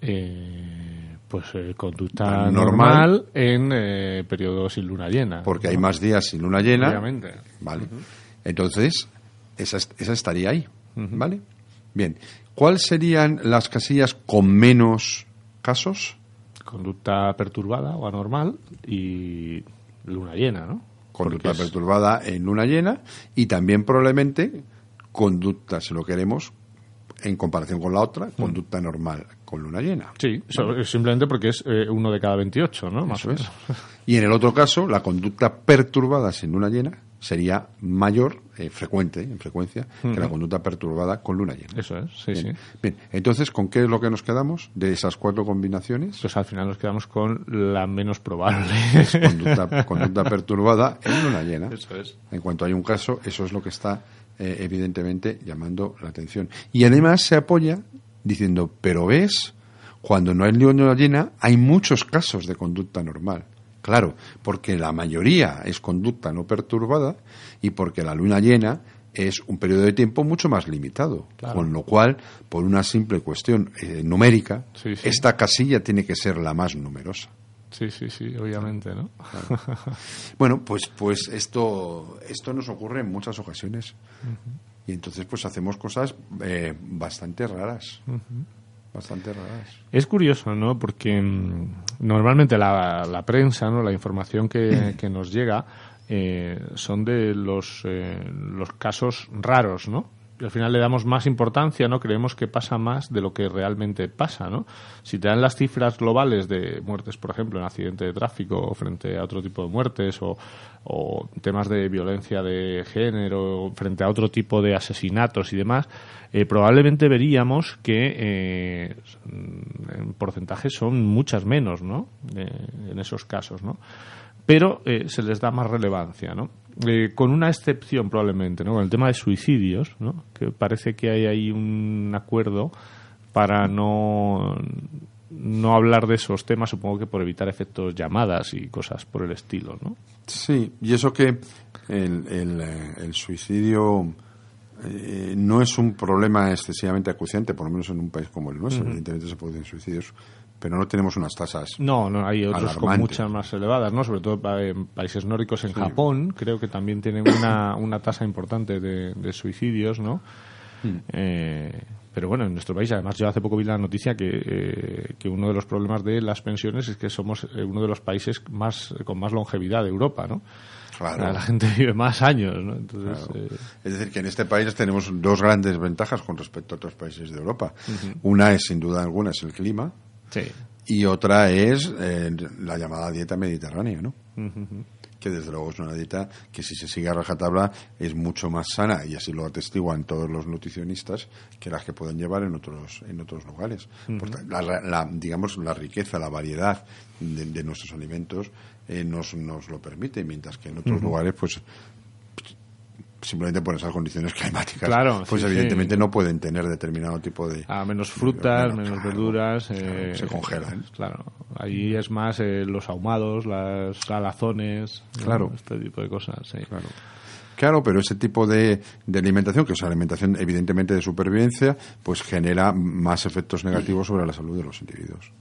Eh, pues eh, conducta normal, en eh, periodo sin luna llena. Porque hay más días sin luna llena. Obviamente. Vale. Entonces, esa, esa estaría ahí. ¿Vale? Bien. ¿Cuáles serían las casillas con menos casos? Conducta perturbada o anormal y luna llena, ¿no? Conducta perturbada en luna llena y también probablemente conducta, si lo queremos, en comparación con la otra, mm. conducta normal con luna llena. Sí, simplemente porque es eh, uno de cada 28, ¿no? Más o menos. Y en el otro caso, la conducta perturbada sin luna llena sería mayor, eh, frecuente, en frecuencia, que la conducta perturbada con luna llena. Eso es, sí, sí. Bien, entonces, ¿con qué es lo que nos quedamos de esas cuatro combinaciones? Pues al final nos quedamos con la menos probable. Conducta, perturbada en luna llena. Eso es. En cuanto hay un caso, eso es lo que está eh, evidentemente llamando la atención. Y además se apoya diciendo, pero ves, cuando no hay luna llena, hay muchos casos de conducta normal. Claro, porque la mayoría es conducta no perturbada y porque la luna llena es un periodo de tiempo mucho más limitado. Con lo cual, por una simple cuestión eh, numérica, esta casilla tiene que ser la más numerosa. Sí, sí, sí, obviamente, ¿no? bueno, pues, pues esto, esto nos ocurre en muchas ocasiones. Y entonces, pues hacemos cosas eh, bastante raras bastante raras. Es curioso, ¿no? Porque mm, normalmente la, la, prensa, ¿no? La información que, que nos llega eh, son de los, eh, los casos raros, ¿no? Al final le damos más importancia, ¿no? Creemos que pasa más de lo que realmente pasa, ¿no? Si te dan las cifras globales de muertes, por ejemplo, en accidente de tráfico frente a otro tipo de muertes o, temas de violencia de género frente a otro tipo de asesinatos y demás, eh, probablemente veríamos que eh, en porcentaje son muchas menos, ¿no? en esos casos, ¿no? Pero eh, se les da más relevancia, ¿no? Eh, con una excepción probablemente, ¿no? Con el tema de suicidios, ¿no? Que parece que hay ahí un acuerdo para no, no hablar de esos temas, supongo que por evitar efectos llamadas y cosas por el estilo, ¿no? Sí, y eso que el, el, eh, suicidio eh, no es un problema excesivamente acuciante, por lo menos en un país como el nuestro, evidentemente se producen suicidios pero no tenemos unas tasas. No, no, hay otros con muchas más elevadas, ¿no? Sobre todo en países nórdicos, en Japón, creo que también tienen una, una tasa importante de, suicidios, ¿no? Hmm. Eh, pero bueno, en nuestro país, además, yo hace poco vi la noticia que, eh, que uno de los problemas de las pensiones es que somos eh, uno de los países más con más longevidad de Europa, ¿no? Claro. La gente vive más años, ¿no? Entonces, Es decir, que en este país tenemos dos grandes ventajas con respecto a otros países de Europa. Una es, sin duda alguna, es el clima, y otra es eh, la llamada dieta mediterránea, ¿no? Que desde luego es una dieta que si se sigue a rajatabla es mucho más sana y así lo atestiguan todos los nutricionistas que las que pueden llevar en otros en otros lugares. la, digamos la riqueza, la variedad de, nuestros alimentos eh, nos, nos lo permite, mientras que en otros lugares pues simplemente por esas condiciones climáticas, claro, pues evidentemente no pueden tener determinado tipo de... Ah, menos frutas, menos, verduras. Eh, se congelan. Claro, ahí es más eh, los ahumados, las salazones, claro. este tipo de cosas, sí. Claro. Claro, pero ese tipo de, de, alimentación, que es alimentación evidentemente de supervivencia, pues genera más efectos negativos sobre la salud de los individuos.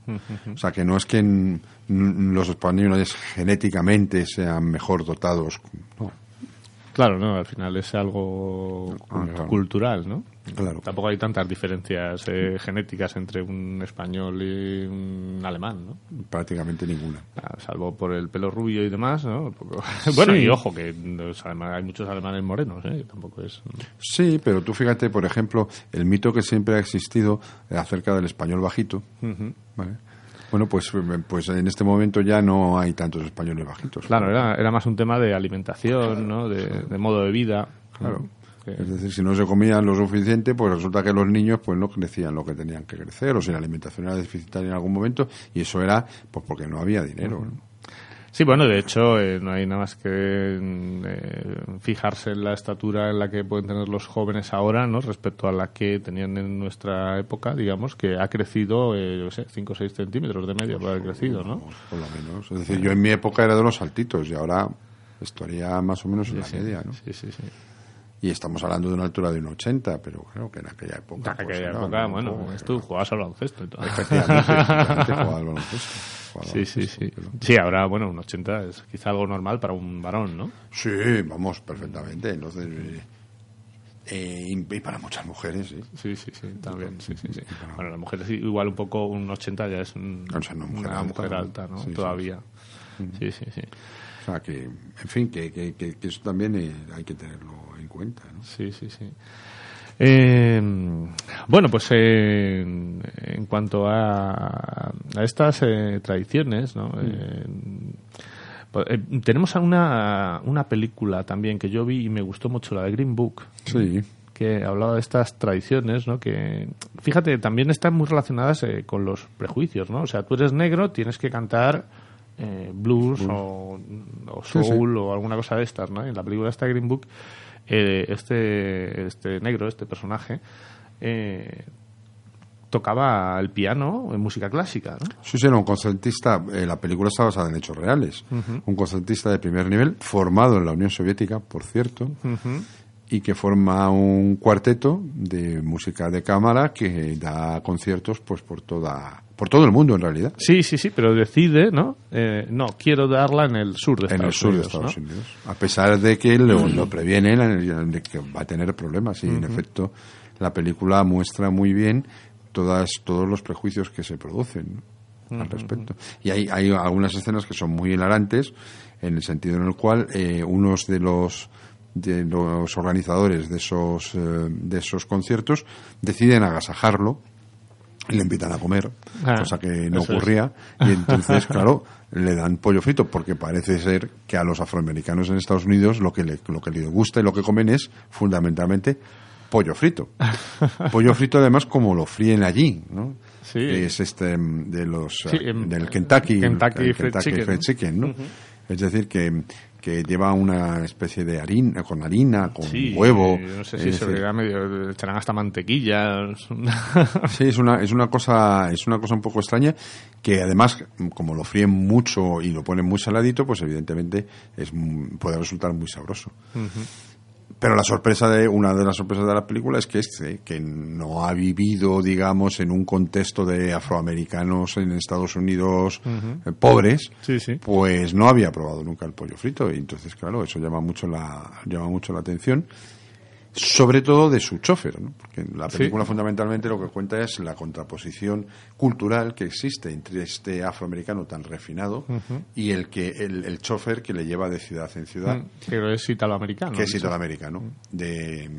O sea, que no es que los españoles genéticamente sean mejor dotados, no, Claro, no, al final es algo ah, cultural, ¿no? Claro. Tampoco hay tantas diferencias eh, genéticas entre un español y un alemán, ¿no? Prácticamente ninguna. Ah, salvo por el pelo rubio y demás, ¿no? bueno, y ojo, que hay muchos alemanes morenos, ¿eh? Tampoco es... Sí, pero tú fíjate, por ejemplo, el mito que siempre ha existido acerca del español bajito, ¿vale? Bueno, pues, pues en este momento ya no hay tantos españoles bajitos. Claro, era, era más un tema de alimentación, ¿no? de, modo de vida. Claro. Es decir, si no se comían lo suficiente, pues resulta que los niños pues no crecían lo que tenían que crecer, o si la alimentación era deficitaria en algún momento, y eso era pues porque no había dinero. Sí, bueno, de hecho, eh, no hay nada más que eh, fijarse en la estatura en la que pueden tener los jóvenes ahora, ¿no? Respecto a la que tenían en nuestra época, digamos, que ha crecido, eh, yo sé, 5 o 6 centímetros de media por haber crecido, ¿no? Por lo menos. Es decir, yo en mi época era de los altitos y ahora estaría más o menos en la media, ¿no? Sí, sí, sí. Y estamos hablando de una altura de un 80, pero creo que en aquella época. En aquella pues, época, bueno, tú jugabas al baloncesto y todo. Efectivamente, jugaba al baloncesto. Sí, sí, sí. Sí, ahora, bueno, un 80 es quizá algo normal para un varón, ¿no? Sí, vamos, perfectamente. Entonces, eh, y para muchas mujeres, sí. Sí, sí, sí, también. Sí, sí, sí. Bueno, las mujeres igual un poco, un 80 ya es una mujer alta, ¿no? Todavía. Sí, sí, sí. O sea, que, en fin, que, que, que, eso también eh, hay que tenerlo en cuenta, ¿no? Sí, sí, sí. Eh, bueno, pues eh, en cuanto a, a estas eh, tradiciones, ¿no? Mm. Pues, tenemos una, una película también que yo vi y me gustó mucho, la de Green Book. Sí que hablaba de estas tradiciones, ¿no? Que, fíjate, también están muy relacionadas con los prejuicios, ¿no? O sea, tú eres negro, tienes que cantar blues o, soul o alguna cosa de estas, ¿no? En la película esta Green Book eh, este, este negro, este personaje, eh, tocaba el piano en música clásica, ¿no? Sí, sí, era un concertista, eh, la película está basada en hechos reales, un concertista de primer nivel, formado en la Unión Soviética, por cierto, y que forma un cuarteto de música de cámara que da conciertos pues por toda por todo el mundo en realidad. Sí, sí, sí, pero decide, ¿no? Eh, no, quiero darla en el sur de Estados en el sur Unidos. de Estados ¿no? Unidos. A pesar de que lo, lo previenen de que va a tener problemas y en efecto la película muestra muy bien todas todos los prejuicios que se producen ¿no? al respecto. Y hay, hay algunas escenas que son muy hilarantes en el sentido en el cual eh, unos de los de los organizadores de esos eh, de esos conciertos deciden agasajarlo y le invitan a comer, Ah, cosa que no es. ocurría. Y entonces, claro, le dan pollo frito, porque parece ser que a los afroamericanos en Estados Unidos lo que, le, lo que les gusta y lo que comen es fundamentalmente pollo frito. pollo frito, además, como lo fríen allí, ¿no? Sí. Es este mm, de los Sí, eh, em, del Kentucky, Kentucky Fried Kentucky Chicken, Fried ¿no? Chicken, ¿no? Es decir, que, que lleva una especie de harina, con harina, con Sí, huevo. No sé si se decir, medio, echarán hasta mantequilla. Sí, es una, es una cosa, es una cosa un poco extraña que además, como lo fríen mucho y lo ponen muy saladito, pues evidentemente es, puede resultar muy sabroso. Pero la sorpresa de, una de las sorpresas de la película es que este, que no ha vivido, digamos, en un contexto de afroamericanos en Estados Unidos eh, pobres, Sí, sí. pues no había probado nunca el pollo frito. Y entonces claro eso llama mucho la llama mucho la atención sobre todo de su chofer ¿no? porque la Sí. película fundamentalmente lo que cuenta es la contraposición cultural que existe entre este afroamericano tan refinado y el que el, el chofer que le lleva de ciudad en ciudad Pero es italoamericano. que es italoamericano, de eh,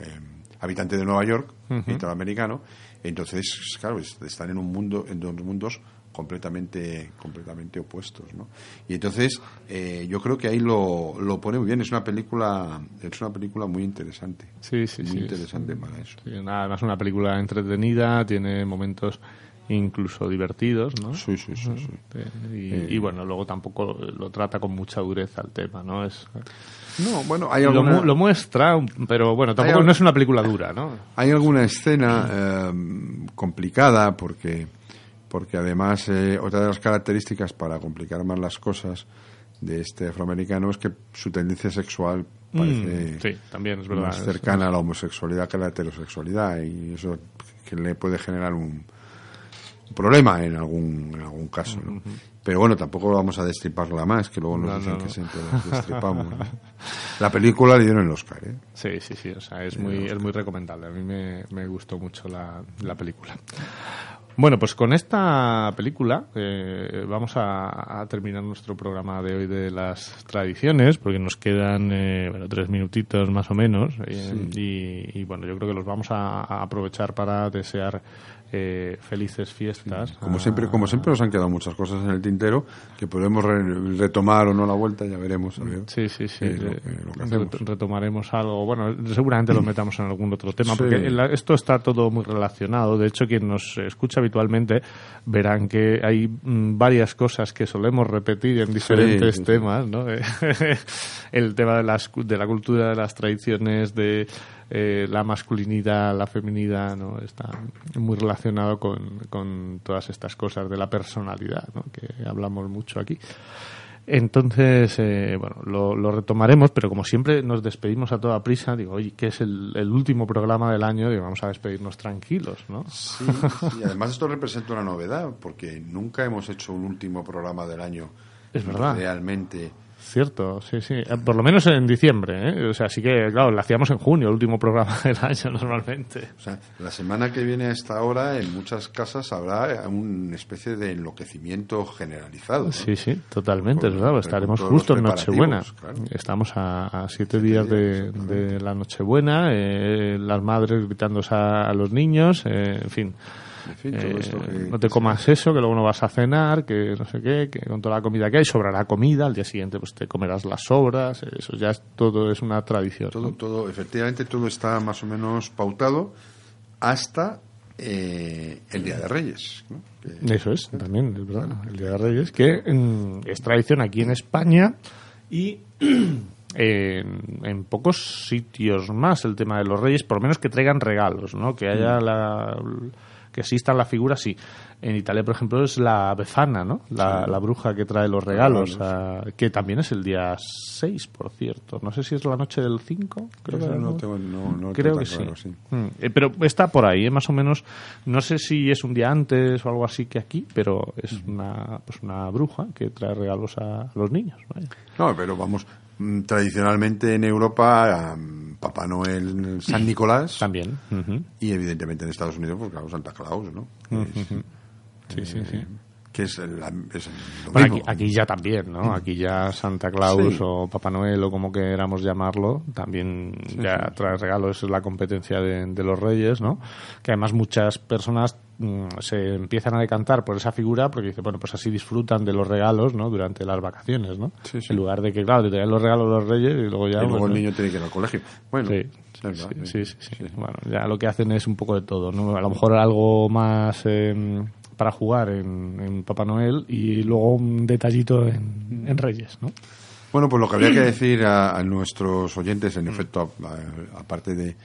eh, habitante de Nueva York, italoamericano. Entonces, claro, es- están en un mundo, en dos mundos completamente, completamente opuestos, ¿no? Y entonces, eh, yo creo que ahí lo, lo pone muy bien. Es una película, es una película muy interesante, Sí, sí, muy sí. interesante para eso. Además una película entretenida, tiene momentos incluso divertidos, ¿no? Sí, sí, sí, sí. Eh, Y, Eh. y bueno, luego tampoco lo trata con mucha dureza el tema, ¿no? Es, No, bueno, hay lo, alguna, mu- lo muestra, pero bueno, tampoco no es una película dura, ¿no? Hay alguna escena eh, complicada porque, porque además eh, otra de las características para complicar más las cosas de este afroamericano es que su tendencia sexual parece Mm, sí, también es verdad. más es- cercana a la homosexualidad que a la heterosexualidad y eso que le puede generar un, problema en algún, en algún caso. ¿no? Pero bueno, tampoco vamos a destriparla más, que luego nos No, dicen no, que siempre las destripamos. La película le dieron el Oscar, ¿eh? Sí, sí, sí, o sea, es muy, es muy recomendable. A mí me, me gustó mucho la, la película. Bueno, pues con esta película eh, vamos a, a terminar nuestro programa de hoy de las tradiciones, porque nos quedan eh, bueno, tres minutitos más o menos. eh, y, y, bueno, yo creo que los vamos a, a aprovechar para desear eh, felices fiestas. Como siempre, como siempre nos han quedado muchas cosas en el tintero que podemos re- retomar o no la vuelta, ya veremos. Sí, sí, sí. Eh, lo lo que retomaremos algo. Bueno, seguramente lo metamos en algún otro tema, Sí. porque esto está todo muy relacionado. De hecho, quien nos escucha habitualmente verán que hay mm, varias cosas que solemos repetir en diferentes sí, temas, ¿no? El tema de, las, de la cultura, de las tradiciones, de eh, la masculinidad, la feminidad, ¿no? Está muy relacionado con, con todas estas cosas de la personalidad, ¿no? Que hablamos mucho aquí. Entonces, eh, bueno, lo, lo retomaremos, pero como siempre nos despedimos a toda prisa, digo, oye, que es el, el último programa del año, digo, vamos a despedirnos tranquilos, ¿no? Sí, sí, además esto representa una novedad, porque nunca hemos hecho un último programa del año Es verdad. realmente. Cierto, sí, sí. Eh, Por lo menos en diciembre, ¿eh? O sea, sí que, claro, lo hacíamos en junio, el último programa del año normalmente. O sea, la semana que viene a esta hora en muchas casas habrá una especie de enloquecimiento generalizado. ¿no? Sí, sí, totalmente, es verdad. Estaremos justo en Nochebuena. claro. Estamos a, a siete días de, de la Nochebuena, eh, las madres gritándose a, a los niños, eh, en fin. En fin, todo Eh, esto que- no te comas eso, que luego no vas a cenar, que no sé qué, que con toda la comida que hay sobrará comida, al día siguiente pues te comerás las sobras, eso ya es todo es una tradición. Todo, ¿no? todo, efectivamente, todo está más o menos pautado hasta eh, el Día de Reyes. ¿no? Que- Eso es, también, es verdad, el Día de Reyes, que mm, es tradición aquí en España y en, en pocos sitios más el tema de los reyes, por menos que traigan regalos, ¿no? Que haya la que exista la figura, sí. En Italia, por ejemplo, es la Befana, ¿no? La, la bruja que trae los regalos, a- que también es el día 6, por cierto. No sé si es la noche del 5. Creo que no tengo- no- no Creo que claro, sí. Mm, eh, pero está por ahí, ¿eh? más o menos. No sé si es un día antes o algo así que aquí, pero es una, pues una bruja que trae regalos a los niños. vaya. No, pero vamos, mm, tradicionalmente en Europa, Papá Noel, San Nicolás, También. y evidentemente en Estados Unidos, pues claro, Santa Claus, ¿no? Es, Sí, sí, sí. Que es, el- es lo Bueno, mismo. aquí, aquí ya también, ¿no? Aquí ya Santa Claus Sí. o Papá Noel o como queramos llamarlo, también ya trae regalos, es la competencia de, de los reyes, ¿no? Que además muchas personas mm, se empiezan a decantar por esa figura porque dicen, bueno, pues así disfrutan de los regalos, ¿no? Durante las vacaciones, ¿no? Sí, sí. En lugar de que, claro, te traen los regalos los reyes y luego ya... y luego pues, el niño tiene que ir al colegio. Bueno, verdad, sí, sí, sí. Bueno, ya lo que hacen es un poco de todo, ¿no? A lo mejor algo más eh, para jugar en, en Papá Noel y luego un detallito en, en Reyes, ¿no? Bueno, pues lo que habría que decir a, a nuestros oyentes, en efecto, aparte de,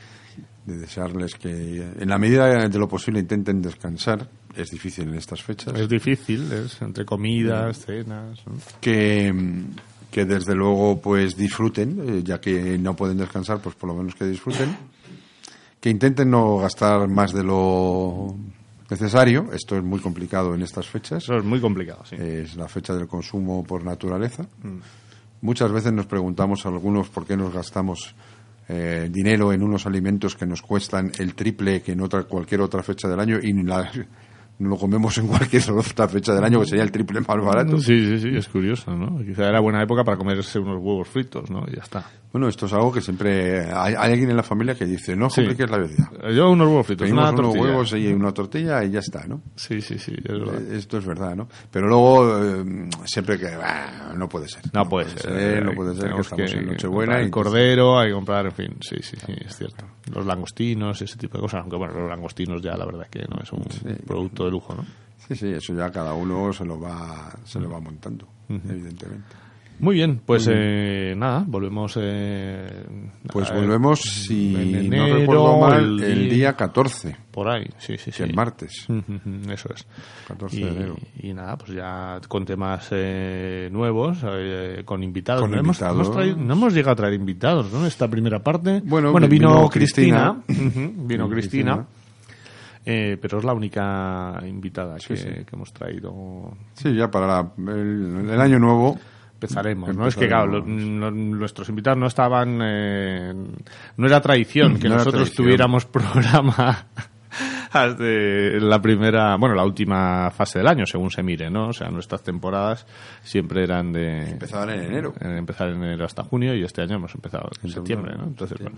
de desearles que en la medida de lo posible intenten descansar, es difícil en estas fechas, Es difícil, es entre comidas, cenas. ¿no? que, que desde luego pues disfruten, eh, ya que no pueden descansar, pues por lo menos que disfruten, que intenten no gastar más de lo necesario, esto es muy complicado en estas fechas, Eso es muy complicado, sí. es la fecha del consumo por naturaleza. Mm. Muchas veces nos preguntamos algunos por qué nos gastamos eh, dinero en unos alimentos que nos cuestan el triple que en otra cualquier otra fecha del año y la- no lo comemos en cualquier otra fecha del año que sería el triple más barato. Sí, sí, sí, es curioso, ¿no? Quizá era buena época para comerse unos huevos fritos, ¿no? Y ya está. Bueno, esto es algo que siempre hay, hay alguien en la familia que dice no Sí. compliques la vida. Yo unos huevos fritos, Pedimos una unos tortilla. huevos y una tortilla y ya está, ¿no? Sí, sí, sí, es verdad. Eh, Esto es verdad, ¿no? Pero luego eh, siempre que ah, no puede ser. No, puede ser. no puede ser que estamos en Nochebuena y el cordero, hay que comprar, en fin, sí, sí, sí, es cierto. Los langostinos, ese tipo de cosas, aunque bueno, los langostinos ya la verdad que no es un producto de lujo, ¿no? Sí, sí, eso ya cada uno se lo va, se lo va montando, evidentemente. Muy bien, pues eh, nada, volvemos. Eh, Pues volvemos, si no recuerdo mal, el día- día 14, Por ahí, sí, sí, sí. el martes. Eso es. 14 y, de enero. y nada, pues ya con temas eh, nuevos, eh, con invitados. Con no, Hemos, invitados. hemos traído- no hemos llegado a traer invitados, ¿no? Esta primera parte. Bueno, vino, vino Cristina. Vino Cristina. Eh, pero es la única invitada que, sí. que hemos traído. Sí, ya para la- el, el año nuevo. Empezaremos, ¿no? Es que, claro, lo- nuestros invitados no estaban. eh, no era tradición que No nosotros tradición. tuviéramos programa hasta la primera. Bueno, la última fase del año, según se mire, ¿no? O sea, nuestras temporadas siempre eran de. Empezaban en enero. en empezar en enero hasta junio y este año hemos empezado en septiembre, ¿no? Entonces, bueno.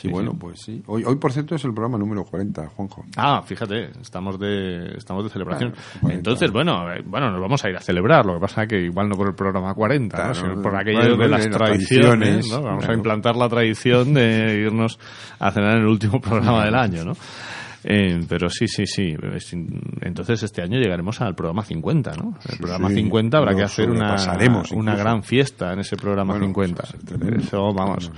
Sí, bueno, pues sí. Hoy, hoy, por cierto, es el programa número 40, Juanjo. Ah, fíjate, estamos de estamos de celebración. Claro, 40. Entonces, bueno, eh, bueno, nos vamos a ir a celebrar. Lo que pasa que igual no por el programa 40, ¿no? Sino por aquello bueno, de las tradiciones. ¿no? Vamos a implantar la tradición de irnos a cenar en el último programa del año, ¿no? Eh, pero sí, sí, sí. Es- Entonces este año llegaremos al programa 50, ¿no? El programa sí, 50 habrá que hacer una, una gran fiesta en ese programa Bueno, 50. eso va a ser tremendo. Eso, vamos.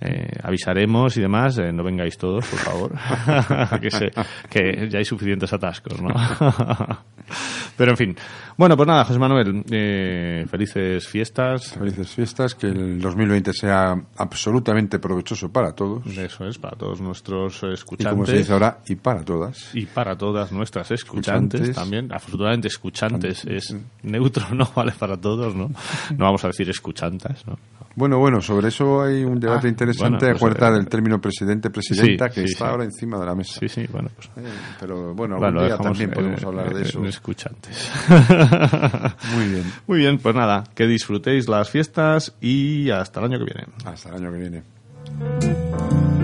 Eh, avisaremos y demás, eh, no vengáis todos, por favor, que, se- que ya hay suficientes atascos, ¿no? Pero en fin. Bueno, pues nada, José Manuel, eh, felices fiestas. Felices fiestas, que el 2020 sea absolutamente provechoso para todos. Eso es, para todos nuestros Y como se escuchantes. dice ahora, y para todas. Y para todas nuestras escuchantes, Escuchantes. también, absolutamente escuchantes, es neutro, no vale para todos, ¿no? No vamos a decir escuchantas, ¿no? Bueno, bueno, sobre eso hay un debate Ah, interesante bueno, pues, acuerda eh, del término presidente-presidenta sí, que sí, está sí. ahora encima de la mesa. Sí, sí, bueno, pues. Eh, Pero bueno, algún Bueno, día dejamos también en- podemos hablar de eso. escuchantes. Muy bien. Muy bien, pues nada, que disfrutéis las fiestas y hasta el año que viene. Hasta el año que viene.